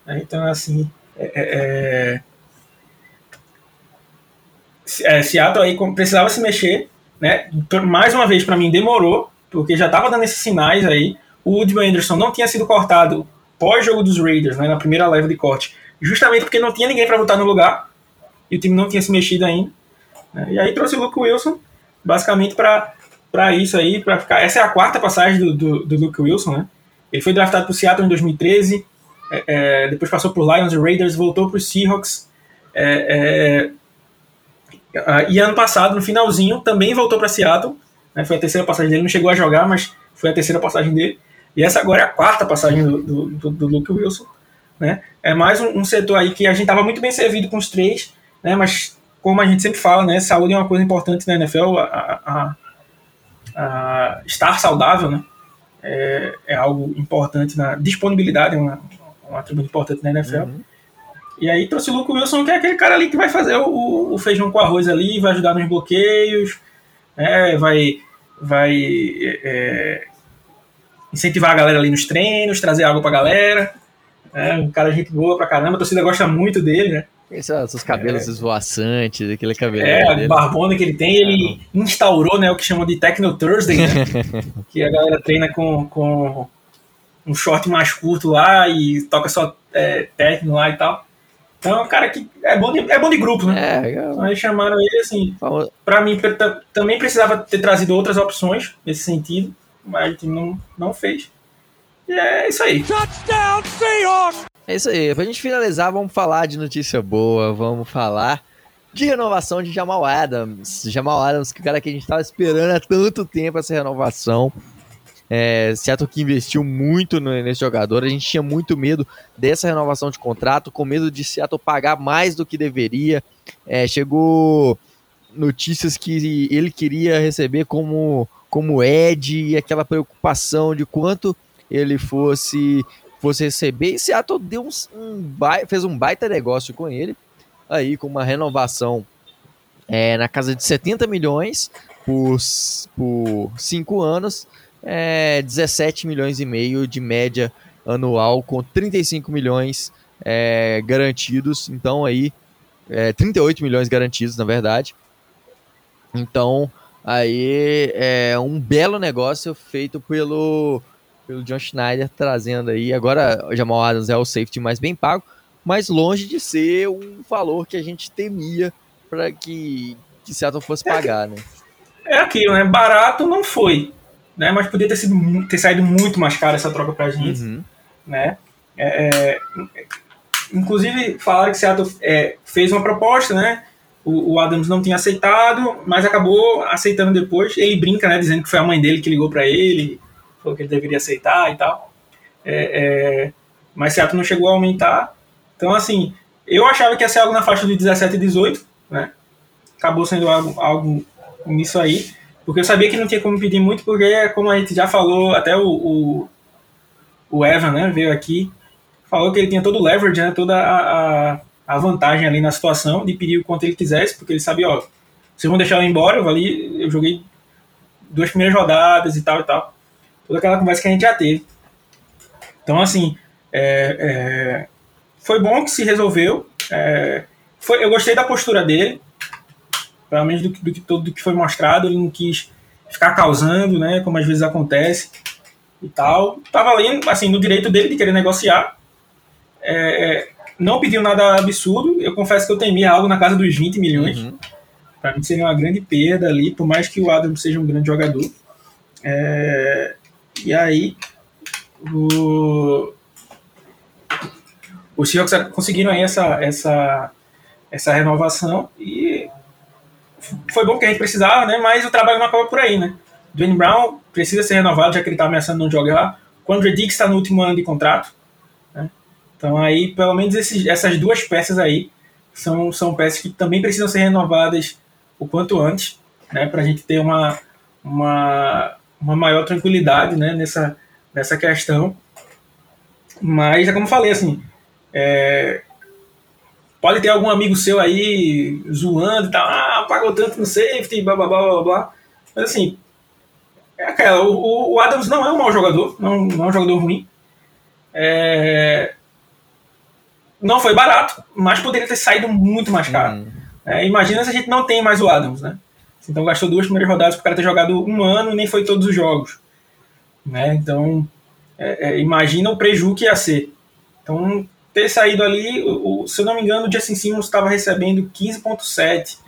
Né? Então, assim, é, é, é, é Seattle aí precisava se mexer, né? Mais uma vez, para mim, demorou, porque já estava dando esses sinais aí. O Woodman Anderson não tinha sido cortado pós-jogo dos Raiders, né, na primeira leva de corte, justamente porque não tinha ninguém para botar no lugar e o time não tinha se mexido ainda. Né, e aí trouxe o Luke Wilson, basicamente para isso aí, para ficar. Essa é a quarta passagem do, do, do Luke Wilson, né? Ele foi draftado para o Seattle em 2013, é, é, depois passou por Lions e Raiders, voltou para os Seahawks. É, é, e ano passado, no finalzinho, também voltou para Seattle. Né, foi a terceira passagem dele, não chegou a jogar, mas foi a terceira passagem dele. E essa agora é a quarta passagem do, do, do, do Luke Wilson. Né? É mais um, um, setor aí que a gente estava muito bem servido com os três, né? mas como a gente sempre fala, né, saúde é uma coisa importante na NFL, a, a, a estar saudável né, é, é, algo importante na disponibilidade, é uma, um atributo importante na NFL. Uhum. E aí trouxe o Luke Wilson, que é aquele cara ali que vai fazer o, o feijão com arroz ali, vai ajudar nos bloqueios, né, vai, vai é, incentivar a galera ali nos treinos, trazer água pra galera. É, um cara gente boa pra caramba, a torcida gosta muito dele, né? Esses cabelos é. esvoaçantes, aquele cabelo. É, a barbona que ele tem, ele é. instaurou né, o que chamam de Techno Thursday, né? que a galera treina com, com um short mais curto lá e toca só é, techno lá e tal. Então é um cara que é bom de, é bom de grupo, né? É, então aí chamaram ele assim. Pra mim, também precisava ter trazido outras opções nesse sentido mas o time não, não fez. E é isso aí. Touchdown, Seahawks! É isso aí. Pra gente finalizar, vamos falar de notícia boa, vamos falar de renovação de Jamal Adams. Jamal Adams, que o cara que a gente tava esperando há tanto tempo essa renovação. É, Seattle que investiu muito nesse jogador, a gente tinha muito medo dessa renovação de contrato, com medo de Seattle pagar mais do que deveria. É, chegou notícias que ele queria receber como como Ed e aquela preocupação de quanto ele fosse fosse receber. E Seattle deu um, um fez um baita negócio com ele, aí com uma renovação é, na casa de 70 milhões por, por cinco anos, é, 17 milhões e meio de média anual, com 35 milhões é, garantidos. Então aí, é, 38 milhões garantidos, na verdade. Então, Aí é um belo negócio feito pelo, pelo John Schneider, trazendo aí. Agora o Jamal Adams é o safety mais bem pago, mas longe de ser um valor que a gente temia para que, que Seattle fosse é pagar, né? É aquilo, né? Barato não foi, né? Mas podia ter, sido, ter saído muito mais caro essa troca pra gente, uhum. né? É, é, inclusive, falaram que Seattle é, fez uma proposta, né? o, o, Adams não tinha aceitado, mas acabou aceitando depois. Ele brinca, né, dizendo que foi a mãe dele que ligou para ele, falou que ele deveria aceitar e tal. É, é, mas Seattle não chegou a aumentar. Então, assim, eu achava que ia ser algo na faixa de 17 e 18, né? Acabou sendo algo, algo nisso aí. Porque eu sabia que não tinha como pedir muito, porque, como a gente já falou, até o, o, o Evan né, veio aqui, falou que ele tinha todo o leverage, né, toda a, a, a vantagem ali na situação de pedir o quanto ele quisesse, porque ele sabia, ó, vocês vão deixar ir embora, eu, ali, eu joguei duas primeiras rodadas e tal e tal. Toda aquela conversa que a gente já teve. Então, assim, é, é, foi bom que se resolveu. É, foi, eu gostei da postura dele, pelo menos do, do, do, do que foi mostrado. Ele não quis ficar causando, né, como às vezes acontece e tal. Tava ali, assim, no direito dele de querer negociar. É, não pediu nada absurdo. Eu confesso que eu temia algo na casa dos 20 milhões. Uhum. Para mim seria uma grande perda ali, por mais que o Adam seja um grande jogador. É, e aí, o, os Seahawks conseguiram aí essa, essa, essa renovação e foi bom que a gente precisava, né? Mas o trabalho não acaba por aí, né? Dwayne Brown precisa ser renovado, já que ele está ameaçando não jogar. Quando o Dix está no último ano de contrato. Né? Então aí, pelo menos esses, essas duas peças aí são, são peças que também precisam ser renovadas o quanto antes, né? Para a gente ter uma, uma, uma maior tranquilidade, né? Nessa, nessa questão. Mas, é como falei, assim, é, pode ter algum amigo seu aí zoando e tal, ah, pagou tanto no safety, blá blá blá blá blá. Mas assim, é aquela, o, o Adams não é um mau jogador, não, não é um jogador ruim. É, não foi barato, mas poderia ter saído muito mais caro. Hum. É, imagina se a gente não tem mais o Adams, né? Então gastou duas primeiras rodadas para o cara ter jogado um ano e nem foi todos os jogos. Né? Então, é, é, imagina o prejuízo que ia ser. Então, ter saído ali, o, se eu não me engano, o Justin Simmons estava recebendo 15,7.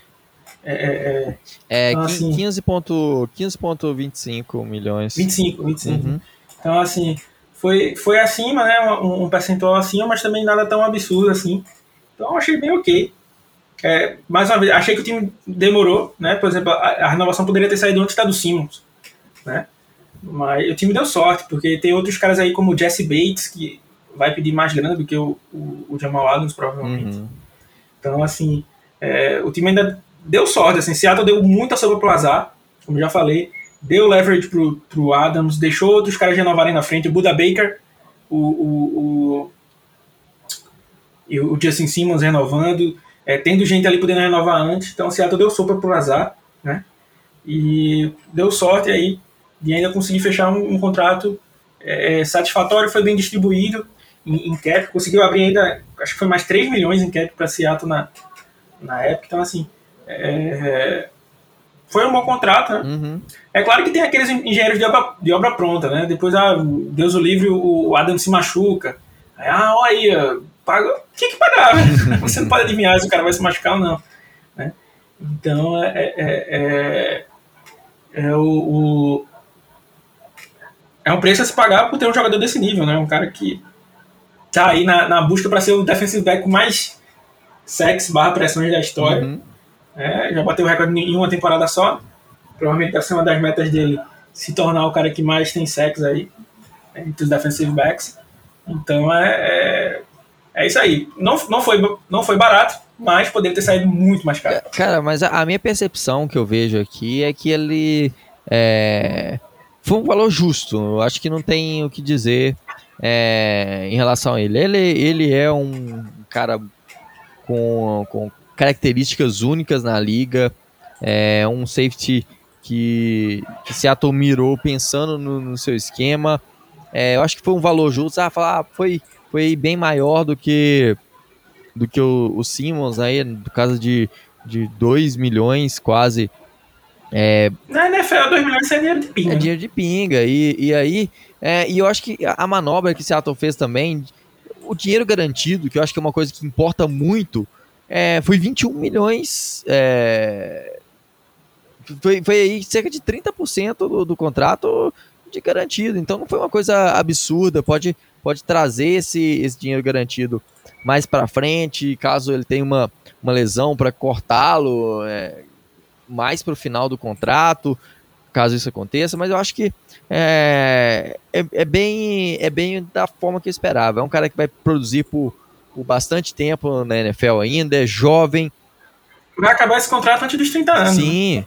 É, é, é então, assim, 15,25 milhões. 25, 25. Uhum. Então, assim, foi, foi acima, né? Um, um, percentual acima, mas também nada tão absurdo assim. Então, achei bem ok. É, mais uma vez, achei que o time demorou, né? Por exemplo, a, a renovação poderia ter saído antes da do Simmons, né? Mas o time deu sorte, porque tem outros caras aí como o Jesse Bates, que vai pedir mais grana do que o, o, o Jamal Adams, provavelmente. Uhum. Então, assim, é, o time ainda deu sorte. Assim, Seattle deu muita sobra pro azar, como já falei. Deu leverage pro, pro Adams, deixou outros caras renovarem na frente. O Buda Baker, o, o, o, o Justin Simmons renovando, é, tendo gente ali podendo renovar antes. Então, Seattle deu sopa pro azar, né? E deu sorte aí de ainda conseguir fechar um, um contrato é, satisfatório, foi bem distribuído em, em cap, conseguiu abrir ainda, acho que foi mais 3 milhões em cap para Seattle na, na época, então assim, é, foi um bom contrato, né? Uhum. É claro que tem aqueles engenheiros de obra, de obra pronta, né? Depois, ah, Deus o livre, o Adam se machuca. Aí, ah, olha aí, paga, tinha que pagar, né? Você não pode adivinhar se o cara vai se machucar ou não. Né? Então, é, é, é, é o, o, é um preço a se pagar por ter um jogador desse nível, né? Um cara que tá aí na, na busca para ser o defensive back mais sacks barra pressões da história. Uhum. É, já bateu o recorde em uma temporada só. Provavelmente deve ser uma das metas dele se tornar o cara que mais tem sacks aí é, entre os defensive backs. Então é, é, é, isso aí. Não, não, foi, não foi barato, mas poderia ter saído muito mais caro. Cara, mas a, a minha percepção que eu vejo aqui é que ele é, foi um valor justo. Eu acho que não tem o que dizer é, em relação a ele. ele. Ele é um cara com, com características únicas na liga, é um safety que, que Seattle pensando no, no seu esquema. É, eu acho que foi um valor justo. Ah, falar, ah, foi, foi bem maior do que do que o, o Simmons aí, no caso de, de 2 milhões quase. É, Na NFL, 2 milhões é dinheiro de pinga. É dinheiro de pinga. E, e aí é, e eu acho que a manobra que Seattle fez também, o dinheiro garantido, que eu acho que é uma coisa que importa muito, é, foi 21 milhões. É, foi, foi aí cerca de 30% do, do contrato de garantido. Então não foi uma coisa absurda. Pode, pode trazer esse, esse dinheiro garantido mais para frente, caso ele tenha uma, uma lesão para cortá-lo é, mais para o final do contrato caso isso aconteça, mas eu acho que é, é, é, bem, é bem da forma que eu esperava. É um cara que vai produzir por, por bastante tempo na NFL ainda, é jovem. Vai acabar esse contrato antes dos 30 anos. Né? Sim.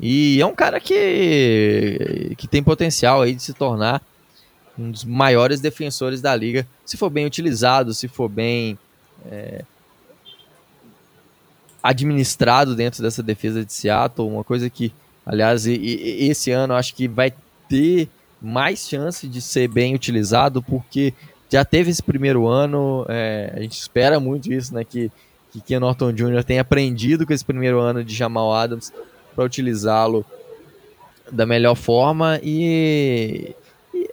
E é um cara que, que tem potencial aí de se tornar um dos maiores defensores da liga, se for bem utilizado, se for bem é, administrado dentro dessa defesa de Seattle, uma coisa que, aliás, esse ano acho que vai ter mais chance de ser bem utilizado, porque já teve esse primeiro ano, é, a gente espera muito isso, né, que, que Ken Norton Jr. tenha aprendido com esse primeiro ano de Jamal Adams para utilizá-lo da melhor forma e, e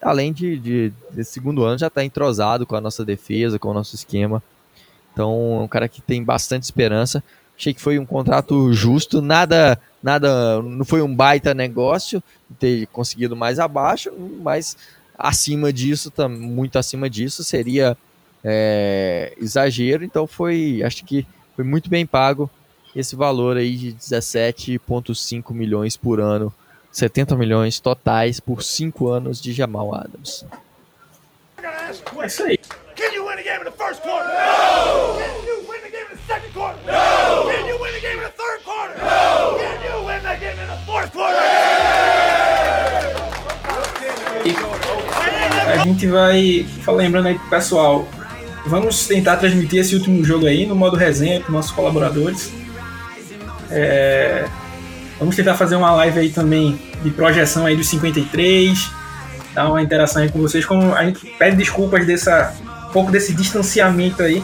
além de, de, desse segundo ano já está entrosado com a nossa defesa, com o nosso esquema. Então é um cara que tem bastante esperança. Achei que foi um contrato justo, nada, nada, não foi um baita negócio ter conseguido mais abaixo, mas acima disso, muito acima disso, seria é, exagero. Então foi, acho que foi muito bem pago esse valor aí de 17,5 milhões por ano, 70 milhões totais por 5 anos de Jamal Adams. É isso aí. Can you win a game in the first quarter? No! Can you win the game in the second quarter? No! Can you win the game in the third quarter? No! Can you win the game in the fourth quarter? a gente vai lembrando aí pro pessoal, vamos tentar transmitir esse último jogo aí no modo resenha com nossos colaboradores. É, vamos tentar fazer uma live aí também de projeção aí dos 53, dar uma interação aí com vocês. Como a gente pede desculpas dessa pouco desse distanciamento aí,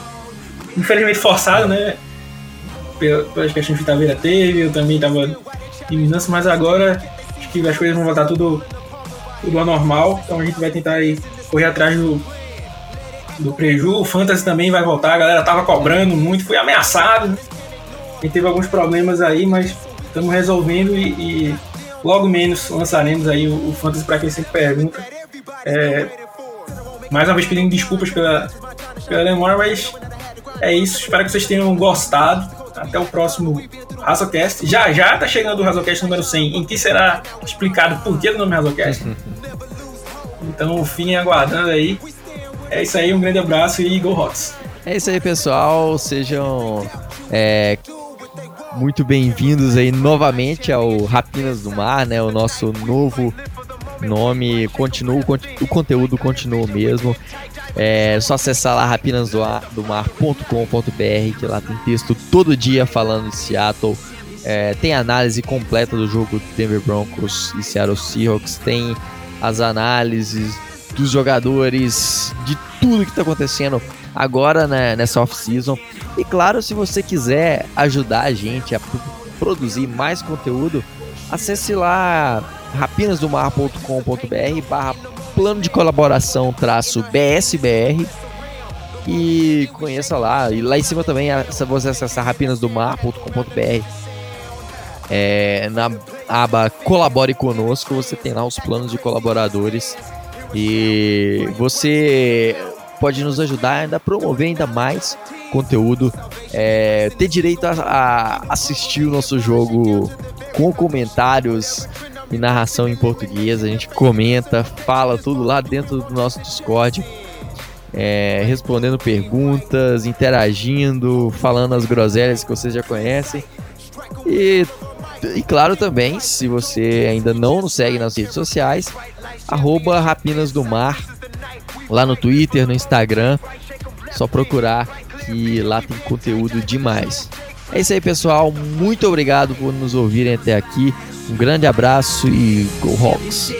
infelizmente forçado, né? Pelas questões que Taveira teve, eu também estava em Minas, mas agora acho que as coisas vão voltar tudo, tudo ao normal, então a gente vai tentar aí correr atrás do, do preju. O Fantasy também vai voltar, a galera tava cobrando muito, foi ameaçado. Né? A gente teve alguns problemas aí, mas estamos resolvendo e, e, logo menos lançaremos aí o, o Fantasy para quem sempre pergunta. É, mais uma vez pedindo desculpas pela, pela demora, mas é isso. Espero que vocês tenham gostado. Até o próximo Razocast. Já já tá chegando o Razocast número 100, em que será explicado por que o nome Razocast. então, fiquem aguardando aí. É isso aí, um grande abraço e Go Hawks. É isso aí, pessoal. Sejam é, muito bem-vindos aí novamente ao Rapinas do Mar, né? O nosso novo nome continua, o conteúdo continua mesmo. É só acessar lá rapinasdomar.com.br que lá tem texto todo dia falando de Seattle. É, tem análise completa do jogo do Denver Broncos e Seattle Seahawks. Tem as análises dos jogadores, de tudo que está acontecendo agora né, nessa off-season. E claro, se você quiser ajudar a gente a produzir mais conteúdo, acesse lá rapinasdomar.com.br barra plano de colaboração traço BSBR e conheça lá. E lá em cima também, se você acessar rapinasdomar.com.br é, na aba Colabore Conosco, você tem lá os planos de colaboradores e você pode nos ajudar ainda a promover ainda mais conteúdo, é, ter direito a, a assistir o nosso jogo com comentários e narração em português. A gente comenta, fala tudo lá dentro do nosso Discord. É, respondendo perguntas, interagindo, falando as groselhas que vocês já conhecem. E, e claro também, se você ainda não nos segue nas redes sociais, arroba Rapinas do Mar, lá no Twitter, no Instagram, só procurar que lá tem conteúdo demais. É isso aí, pessoal. Muito obrigado por nos ouvirem até aqui. Um grande abraço e Go Hawks!